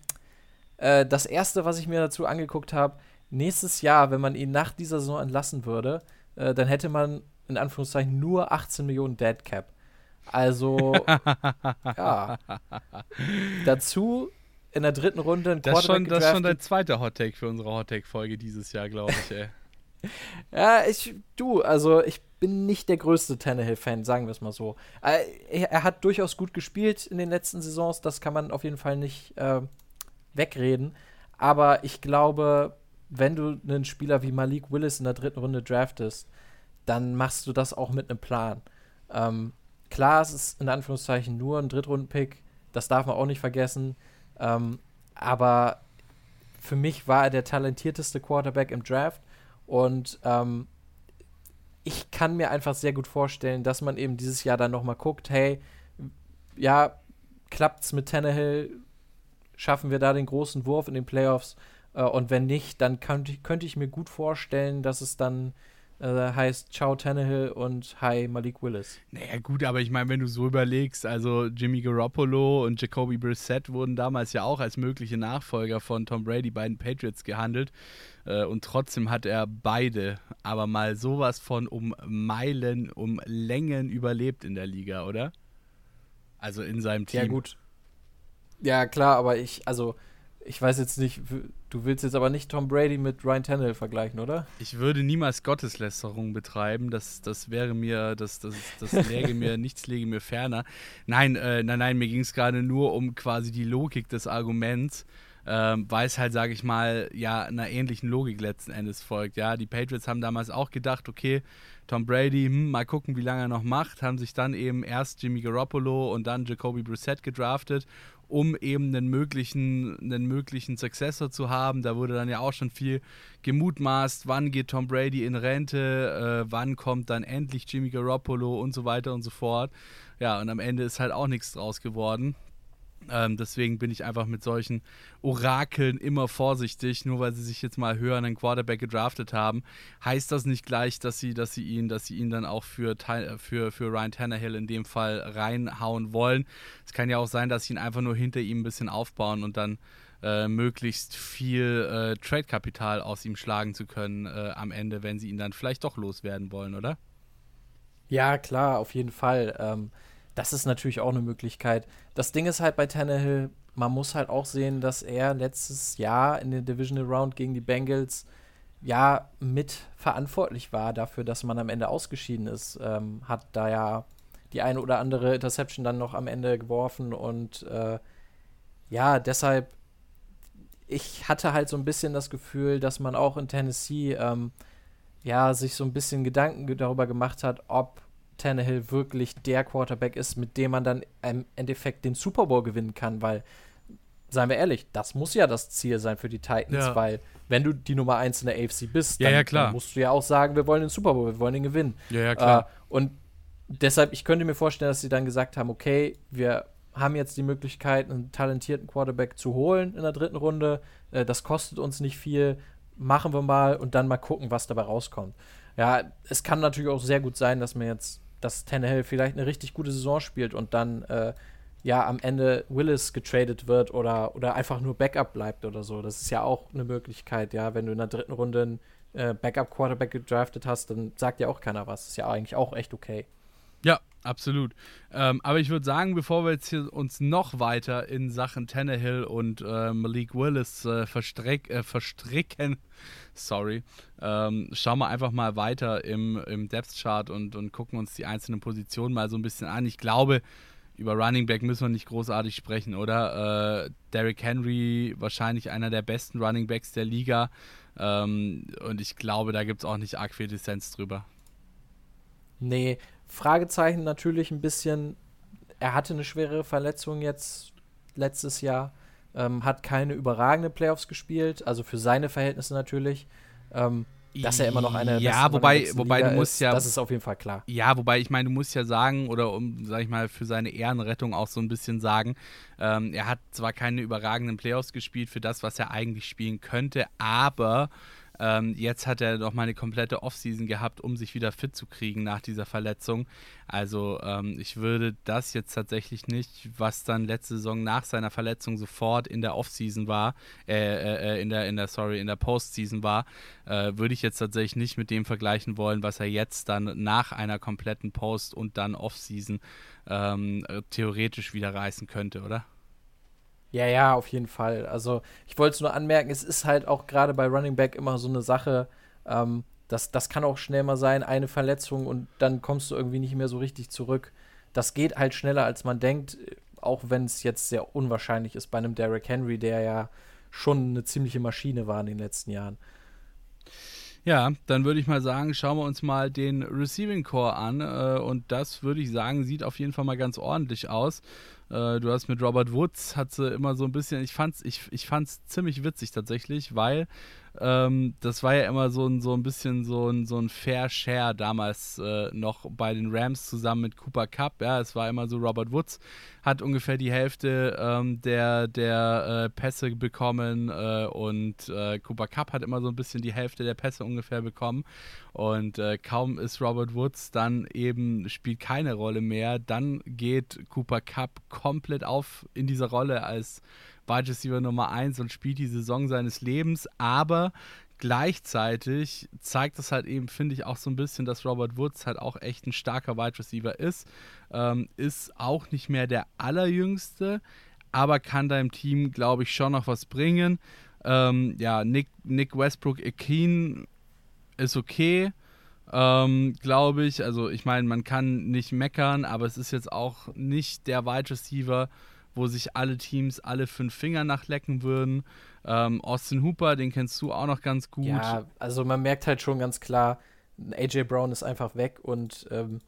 Äh, das erste, was ich mir dazu angeguckt habe, nächstes Jahr, wenn man ihn nach dieser Saison entlassen würde, äh, dann hätte man in Anführungszeichen nur 18 Millionen Dead Cap. Also ja. Dazu in der dritten Runde ein das ist schon, Quarterback das ist schon dein zweiter Hottake für unsere Hottake-Folge dieses Jahr, glaube ich, ey. Ja, ich, du, also ich bin nicht der größte Tannehill-Fan, sagen wir es mal so. Äh, er, er, hat durchaus gut gespielt in den letzten Saisons, das kann man auf jeden Fall nicht äh, wegreden. Aber ich glaube, wenn du einen Spieler wie Malik Willis in der dritten Runde draftest, dann machst du das auch mit einem Plan. Ähm, klar, es ist in Anführungszeichen nur ein Drittrunden-Pick, das darf man auch nicht vergessen. Ähm, aber für mich war er der talentierteste Quarterback im Draft und ähm, ich kann mir einfach sehr gut vorstellen, dass man eben dieses Jahr dann nochmal guckt, hey, ja, klappt's mit Tannehill, schaffen wir da den großen Wurf in den Playoffs? Äh, und wenn nicht, dann könnte, könnte ich mir gut vorstellen, dass es dann äh, heißt Ciao Tannehill und Hi Malik Willis. Naja, gut, aber ich meine, wenn du so überlegst, also Jimmy Garoppolo und Jacoby Brissett wurden damals ja auch als mögliche Nachfolger von Tom Brady bei den Patriots gehandelt. Äh, und trotzdem hat er beide aber mal sowas von um Meilen, um Längen überlebt in der Liga, oder? Also in seinem Team. Ja, gut. Ja, klar, aber ich, also ich weiß jetzt nicht, du willst jetzt aber nicht Tom Brady mit Ryan Tannehill vergleichen, oder? Ich würde niemals Gotteslästerung betreiben. Das, das wäre mir, das, das, das läge mir, nichts läge mir ferner. Nein, äh, nein, nein, mir ging es gerade nur um quasi die Logik des Arguments. Ähm, weil es halt, sage ich mal, ja, einer ähnlichen Logik letzten Endes folgt. Ja, die Patriots haben damals auch gedacht, okay, Tom Brady, hm, mal gucken, wie lange er noch macht, haben sich dann eben erst Jimmy Garoppolo und dann Jacoby Brissett gedraftet um eben einen möglichen, einen möglichen Successor zu haben. Da wurde dann ja auch schon viel gemutmaßt, wann geht Tom Brady in Rente, äh, wann kommt dann endlich Jimmy Garoppolo und so weiter und so fort. Ja, und am Ende ist halt auch nichts draus geworden. Ähm, deswegen bin ich einfach mit solchen Orakeln immer vorsichtig. Nur weil sie sich jetzt mal höher einen Quarterback gedraftet haben, heißt das nicht gleich, dass sie, dass sie ihn, dass sie ihn dann auch für, für, für Ryan Tannehill in dem Fall reinhauen wollen. Es kann ja auch sein, dass sie ihn einfach nur hinter ihm ein bisschen aufbauen und dann äh, möglichst viel äh, Trade-Kapital aus ihm schlagen zu können äh, am Ende, wenn sie ihn dann vielleicht doch loswerden wollen, oder? Ja, klar, auf jeden Fall. Ähm das ist natürlich auch eine Möglichkeit. Das Ding ist halt bei Tannehill, man muss halt auch sehen, dass er letztes Jahr in der Divisional Round gegen die Bengals ja mit verantwortlich war dafür, dass man am Ende ausgeschieden ist. Ähm, hat da ja die eine oder andere Interception dann noch am Ende geworfen und äh, ja, deshalb, ich hatte halt so ein bisschen das Gefühl, dass man auch in Tennessee ähm, ja sich so ein bisschen Gedanken darüber gemacht hat, ob Tannehill wirklich der Quarterback ist, mit dem man dann im Endeffekt den Super Bowl gewinnen kann, weil, seien wir ehrlich, das muss ja das Ziel sein für die Titans, ja. weil wenn du die Nummer 1 in der AFC bist, dann, ja, dann, musst du ja auch sagen, wir wollen den Super Bowl, wir wollen den gewinnen. Ja, ja, klar. Äh, und deshalb, ich könnte mir vorstellen, dass sie dann gesagt haben, okay, wir haben jetzt die Möglichkeit, einen talentierten Quarterback zu holen in der dritten Runde. Äh, das kostet uns nicht viel. Machen wir mal und dann mal gucken, was dabei rauskommt. Ja, es kann natürlich auch sehr gut sein, dass man jetzt dass Tannehill vielleicht eine richtig gute Saison spielt und dann äh, ja am Ende Willis getradet wird oder, oder einfach nur Backup bleibt oder so. Das ist ja auch eine Möglichkeit, ja, wenn du in der dritten Runde einen äh, Backup-Quarterback gedraftet hast, dann sagt ja auch keiner was. Ist ja eigentlich auch echt okay. Ja, absolut. Ähm, aber ich würde sagen, bevor wir jetzt hier uns noch weiter in Sachen Tannehill und äh, Malik Willis äh, äh, verstricken, sorry, ähm, schauen wir einfach mal weiter im, im Depth-Chart und, und gucken uns die einzelnen Positionen mal so ein bisschen an. Ich glaube, über Running Back müssen wir nicht großartig sprechen, oder? Äh, Derrick Henry, wahrscheinlich einer der besten Running Backs der Liga. Ähm, und ich glaube, da gibt es auch nicht arg viel Dissens drüber. Nee, Fragezeichen natürlich ein bisschen. Er hatte eine schwere Verletzung jetzt letztes Jahr, ähm, hat keine überragende Playoffs gespielt, also für seine Verhältnisse natürlich. Ähm, dass er immer noch eine ja, wobei, wobei Liga du musst ist, ja, das ist auf jeden Fall klar. Ja, wobei ich meine, du musst ja sagen oder um, sag ich mal, für seine Ehrenrettung auch so ein bisschen sagen, ähm, er hat zwar keine überragenden Playoffs gespielt für das, was er eigentlich spielen könnte, aber ähm, jetzt hat er noch mal eine komplette Offseason gehabt, um sich wieder fit zu kriegen nach dieser Verletzung. Also ähm, ich würde das jetzt tatsächlich nicht, was dann letzte Saison nach seiner Verletzung sofort in der Offseason war, äh, äh, äh in der, in der, sorry, in der Postseason war, äh, würde ich jetzt tatsächlich nicht mit dem vergleichen wollen, was er jetzt dann nach einer kompletten Post und dann Offseason ähm, theoretisch wieder reißen könnte, oder? Ja, ja, auf jeden Fall. Also ich wollte es nur anmerken, es ist halt auch gerade bei Running Back immer so eine Sache, ähm, Das, das kann auch schnell mal sein, eine Verletzung und dann kommst du irgendwie nicht mehr so richtig zurück. Das geht halt schneller, als man denkt, auch wenn es jetzt sehr unwahrscheinlich ist bei einem Derrick Henry, der ja schon eine ziemliche Maschine war in den letzten Jahren. Ja, dann würde ich mal sagen, schauen wir uns mal den Receiving Core an. Äh, und das würde ich sagen, sieht auf jeden Fall mal ganz ordentlich aus. Äh, du hast mit Robert Woods, hat sie immer so ein bisschen, ich fand's, ich, ich fand's ziemlich witzig tatsächlich, weil ähm, das war ja immer so ein, so ein bisschen so ein, so ein Fair Share damals äh, noch bei den Rams zusammen mit Cooper Cup. Ja, es war immer so, Robert Woods hat ungefähr die Hälfte ähm, der, der äh, Pässe bekommen äh, und äh, Cooper Cup hat immer so ein bisschen die Hälfte der Pässe ungefähr bekommen. Und äh, kaum ist Robert Woods dann eben, spielt keine Rolle mehr, dann geht Cooper Cup komplett auf in dieser Rolle als Wide Receiver Nummer 1 und spielt die Saison seines Lebens, aber gleichzeitig zeigt es halt eben, finde ich, auch so ein bisschen, dass Robert Woods halt auch echt ein starker Wide Receiver ist. Ähm, ist auch nicht mehr der allerjüngste, aber kann deinem Team, glaube ich, schon noch was bringen. Ähm, ja, Nick, Nick Westbrook Akin ist okay. Ähm, glaube ich. Also ich meine, man kann nicht meckern, aber es ist jetzt auch nicht der Wide Receiver, wo sich alle Teams alle fünf Finger nachlecken würden. Ähm, Austin Hooper, den kennst du auch noch ganz gut. Ja, also man merkt halt schon ganz klar, AJ Brown ist einfach weg und ähm,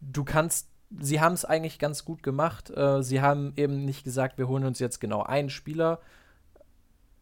du kannst, sie haben es eigentlich ganz gut gemacht. Äh, sie haben eben nicht gesagt, wir holen uns jetzt genau einen Spieler,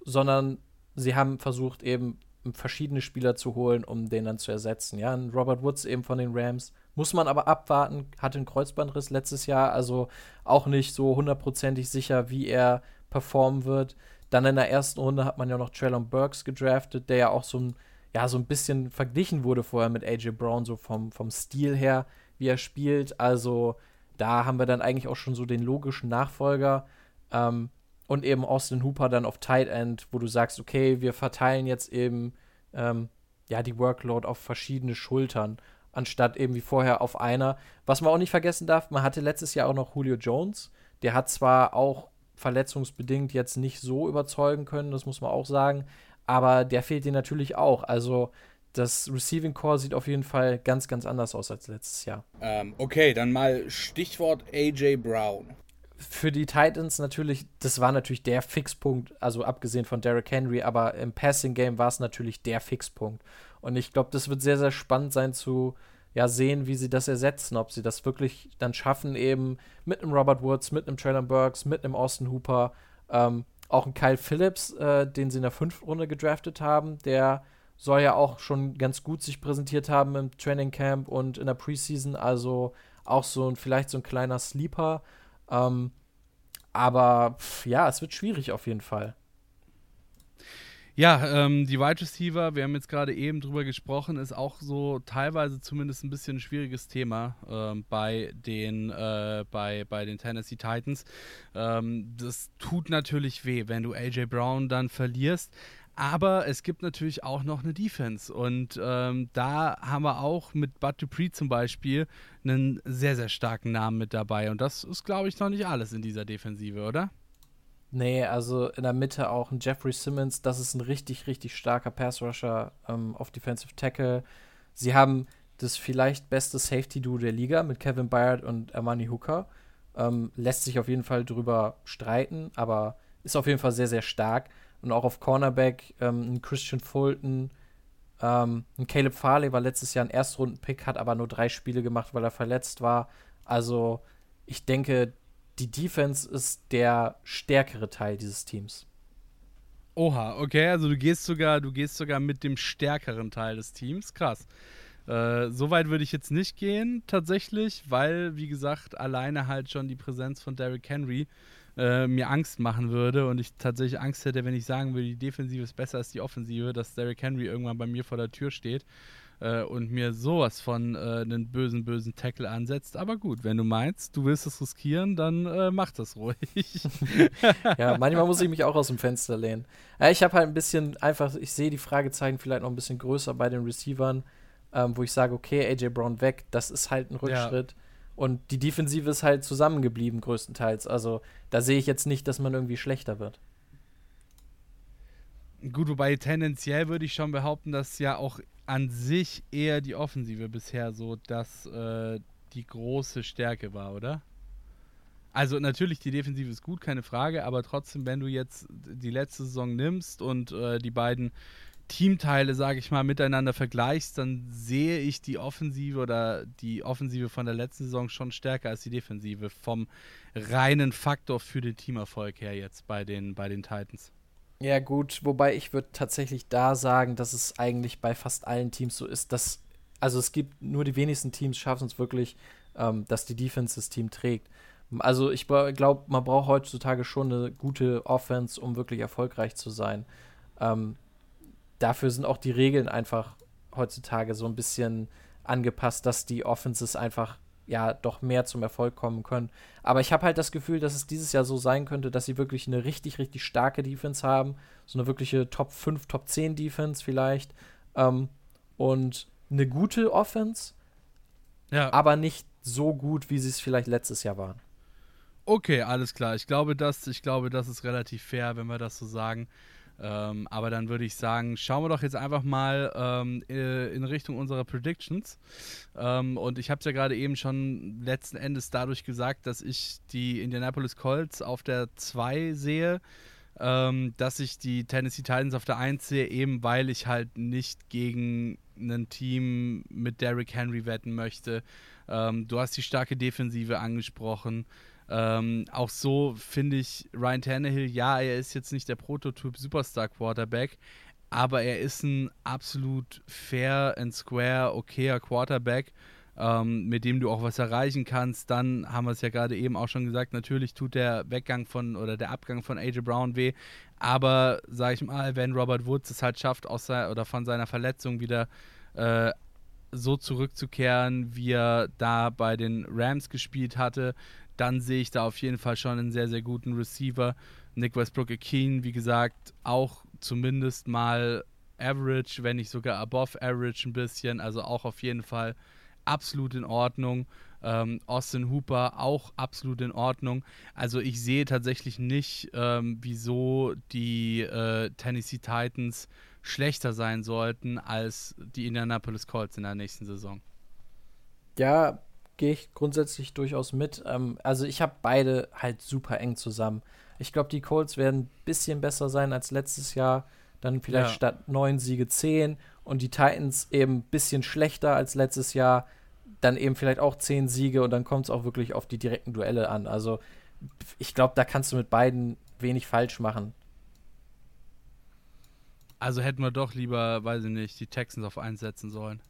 sondern sie haben versucht eben verschiedene Spieler zu holen, um den dann zu ersetzen. Ja, Robert Woods eben von den Rams, muss man aber abwarten, hatte einen Kreuzbandriss letztes Jahr, also auch nicht so hundertprozentig sicher, wie er performen wird. Dann in der ersten Runde hat man ja noch Traylon Burks gedraftet, der ja auch so ein, ja, so ein bisschen verglichen wurde vorher mit AJ Brown, so vom, vom Stil her, wie er spielt. Also da haben wir dann eigentlich auch schon so den logischen Nachfolger. Ähm, und eben Austin Hooper dann auf Tight End, wo du sagst, okay, wir verteilen jetzt eben ähm, ja die Workload auf verschiedene Schultern anstatt eben wie vorher auf einer. Was man auch nicht vergessen darf, man hatte letztes Jahr auch noch Julio Jones. Der hat zwar auch verletzungsbedingt jetzt nicht so überzeugen können, das muss man auch sagen, aber der fehlt dir natürlich auch. Also das Receiving Core sieht auf jeden Fall ganz, ganz anders aus als letztes Jahr. Ähm, okay, dann mal Stichwort AJ Brown. Für die Titans natürlich, das war natürlich der Fixpunkt, also abgesehen von Derrick Henry, aber im Passing Game war es natürlich der Fixpunkt. Und ich glaube, das wird sehr, sehr spannend sein zu ja, sehen, wie sie das ersetzen, ob sie das wirklich dann schaffen, eben mit einem Robert Woods, mit einem Traylon Burks, mit einem Austin Hooper, ähm, auch ein Kyle Phillips, äh, den sie in der fünften Runde gedraftet haben, der soll ja auch schon ganz gut sich präsentiert haben im Training Camp und in der Preseason, also auch so ein, vielleicht so ein kleiner Sleeper. Ähm, aber pff, ja, es wird schwierig auf jeden Fall. Ja, ähm, die Wide Receiver, wir haben jetzt gerade eben drüber gesprochen, ist auch so teilweise zumindest ein bisschen ein schwieriges Thema ähm, bei, den, äh, bei, bei den Tennessee Titans. Ähm, das tut natürlich weh, wenn du AJ Brown dann verlierst. Aber es gibt natürlich auch noch eine Defense. Und ähm, da haben wir auch mit Bud Dupree zum Beispiel einen sehr, sehr starken Namen mit dabei. Und das ist, glaube ich, noch nicht alles in dieser Defensive, oder? Nee, also in der Mitte auch ein Jeffrey Simmons, das ist ein richtig, richtig starker Pass-Rusher ähm, auf Defensive Tackle. Sie haben das vielleicht beste Safety-Duo der Liga mit Kevin Byard und Armani Hooker. Ähm, lässt sich auf jeden Fall drüber streiten, aber ist auf jeden Fall sehr, sehr stark. Und auch auf Cornerback ähm, ein Christian Fulton, ähm, ein Caleb Farley war letztes Jahr ein Erstrunden-Pick, hat aber nur drei Spiele gemacht, weil er verletzt war. Also ich denke, die Defense ist der stärkere Teil dieses Teams. Oha, okay, also du gehst sogar, du gehst sogar mit dem stärkeren Teil des Teams. Krass. Äh, so weit würde ich jetzt nicht gehen, tatsächlich, weil, wie gesagt, alleine halt schon die Präsenz von Derrick Henry äh, mir Angst machen würde und ich tatsächlich Angst hätte, wenn ich sagen würde, die Defensive ist besser als die Offensive, dass Derrick Henry irgendwann bei mir vor der Tür steht äh, und mir sowas von äh, einen bösen, bösen Tackle ansetzt. Aber gut, wenn du meinst, du willst es riskieren, dann äh, mach das ruhig. ja, manchmal muss ich mich auch aus dem Fenster lehnen. Ja, ich habe halt ein bisschen einfach, ich sehe die Fragezeichen vielleicht noch ein bisschen größer bei den Receivern, ähm, wo ich sage, okay, AJ Brown weg, das ist halt ein Rückschritt. Ja. Und die Defensive ist halt zusammengeblieben, größtenteils. Also da sehe ich jetzt nicht, dass man irgendwie schlechter wird. Gut, wobei tendenziell würde ich schon behaupten, dass ja auch an sich eher die Offensive bisher so, dass äh, die große Stärke war, oder? Also natürlich, die Defensive ist gut, keine Frage, aber trotzdem, wenn du jetzt die letzte Saison nimmst und äh, die beiden Teamteile, sage ich mal, miteinander vergleichst, dann sehe ich die Offensive oder die Offensive von der letzten Saison schon stärker als die Defensive vom reinen Faktor für den Teamerfolg her jetzt bei den, bei den Titans. Ja, gut, wobei ich würde tatsächlich da sagen, dass es eigentlich bei fast allen Teams so ist, dass, also es gibt nur die wenigsten Teams schaffen es wirklich, ähm, dass die Defense das Team trägt. Also ich glaube, man braucht heutzutage schon eine gute Offense, um wirklich erfolgreich zu sein. Ähm, dafür sind auch die Regeln einfach heutzutage so ein bisschen angepasst, dass die Offenses einfach ja doch mehr zum Erfolg kommen können. Aber ich habe halt das Gefühl, dass es dieses Jahr so sein könnte, dass sie wirklich eine richtig, richtig starke Defense haben. So eine wirkliche Top 5, Top 10 Defense vielleicht. Ähm, und eine gute Offense, ja. aber nicht so gut, wie sie es vielleicht letztes Jahr waren. Okay, alles klar. Ich glaube, das, ich glaube, das ist relativ fair, wenn wir das so sagen. Ähm, aber dann würde ich sagen, schauen wir doch jetzt einfach mal ähm, äh, in Richtung unserer Predictions. Ähm, und ich habe es ja gerade eben schon letzten Endes dadurch gesagt, dass ich die Indianapolis Colts auf der 2 sehe, ähm, dass ich die Tennessee Titans auf der 1 sehe, eben weil ich halt nicht gegen ein Team mit Derrick Henry wetten möchte. Ähm, du hast die starke Defensive angesprochen. Ähm, auch so finde ich Ryan Tannehill, ja, er ist jetzt nicht der Prototyp Superstar Quarterback, aber er ist ein absolut fair and square, okayer Quarterback, ähm, mit dem du auch was erreichen kannst. Dann haben wir es ja gerade eben auch schon gesagt, natürlich tut der Weggang von oder der Abgang von AJ Brown weh, aber sag ich mal, wenn Robert Woods es halt schafft, aus sein, oder von seiner Verletzung wieder äh, so zurückzukehren, wie er da bei den Rams gespielt hatte, dann sehe ich da auf jeden Fall schon einen sehr, sehr guten Receiver. Nick Westbrook Akeen, wie gesagt, auch zumindest mal average, wenn nicht sogar above average ein bisschen, also auch auf jeden Fall absolut in Ordnung. Ähm, Austin Hooper auch absolut in Ordnung. Also ich sehe tatsächlich nicht, ähm, wieso die äh, Tennessee Titans schlechter sein sollten als die Indianapolis Colts in der nächsten Saison. Ja, gehe ich grundsätzlich durchaus mit. Ähm, also ich habe beide halt super eng zusammen. Ich glaube, die Colts werden ein bisschen besser sein als letztes Jahr. Dann vielleicht ja. statt neun Siege zehn und die Titans eben ein bisschen schlechter als letztes Jahr. Dann eben vielleicht auch zehn Siege und dann kommt es auch wirklich auf die direkten Duelle an. Also ich glaube, da kannst du mit beiden wenig falsch machen. Also hätten wir doch lieber, weiß ich nicht, die Texans auf eins setzen sollen.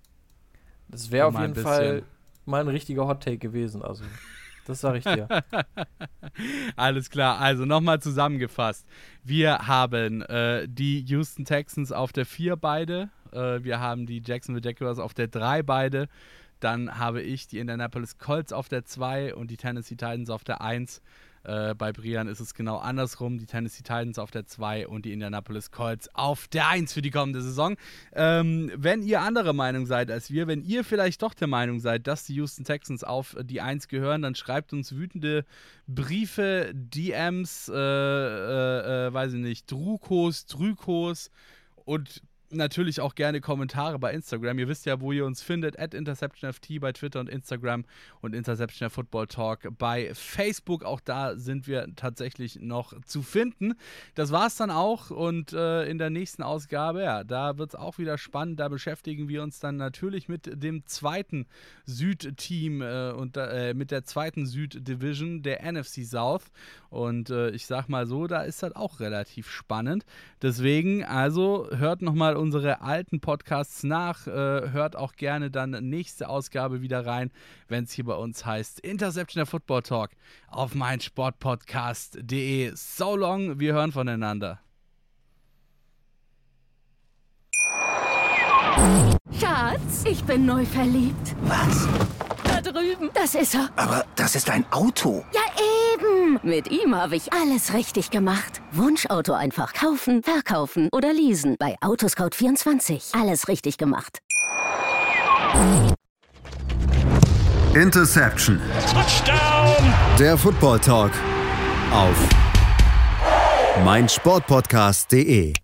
Das wäre auf jeden Fall mal ein richtiger Hot Take gewesen. Also, das sage ich dir. Alles klar. Also nochmal zusammengefasst. Wir haben äh, die Houston Texans auf der 4 beide. Äh, wir haben die Jacksonville Jaguars auf der 3 beide. Dann habe ich die Indianapolis Colts auf der 2 und die Tennessee Titans auf der 1. Äh, bei Brian ist es genau andersrum. Die Tennessee Titans auf der 2 und die Indianapolis Colts auf der 1 für die kommende Saison. Ähm, wenn ihr andere Meinung seid als wir, wenn ihr vielleicht doch der Meinung seid, dass die Houston Texans auf die 1 gehören, dann schreibt uns wütende Briefe, DMs, äh, äh, äh, weiß ich nicht, Drukos, Drykos und natürlich auch gerne Kommentare bei Instagram. Ihr wisst ja, wo ihr uns findet. At InterceptionFT bei Twitter und Instagram und Interception Football Talk bei Facebook. Auch da sind wir tatsächlich noch zu finden. Das war es dann auch. Und äh, in der nächsten Ausgabe, ja, da wird es auch wieder spannend. Da beschäftigen wir uns dann natürlich mit dem zweiten Südteam äh, und äh, mit der zweiten Süddivision der NFC South. Und äh, ich sag mal so, da ist das auch relativ spannend. Deswegen, also hört nochmal unsere alten Podcasts nach. Äh, hört auch gerne dann nächste Ausgabe wieder rein, wenn es hier bei uns heißt Interception der Football Talk auf meinsportpodcast.de. So long, wir hören voneinander. Schatz, ich bin neu verliebt. Was? Da drüben. Das ist er. Aber das ist ein Auto. Ja, eben. Mit ihm habe ich alles richtig gemacht. Wunschauto einfach kaufen, verkaufen oder leasen. Bei Autoscout24. Alles richtig gemacht. Interception. Touchdown. Der Football Talk. Auf meinsportpodcast.de.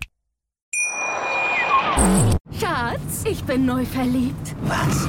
Schatz, ich bin neu verliebt. Was?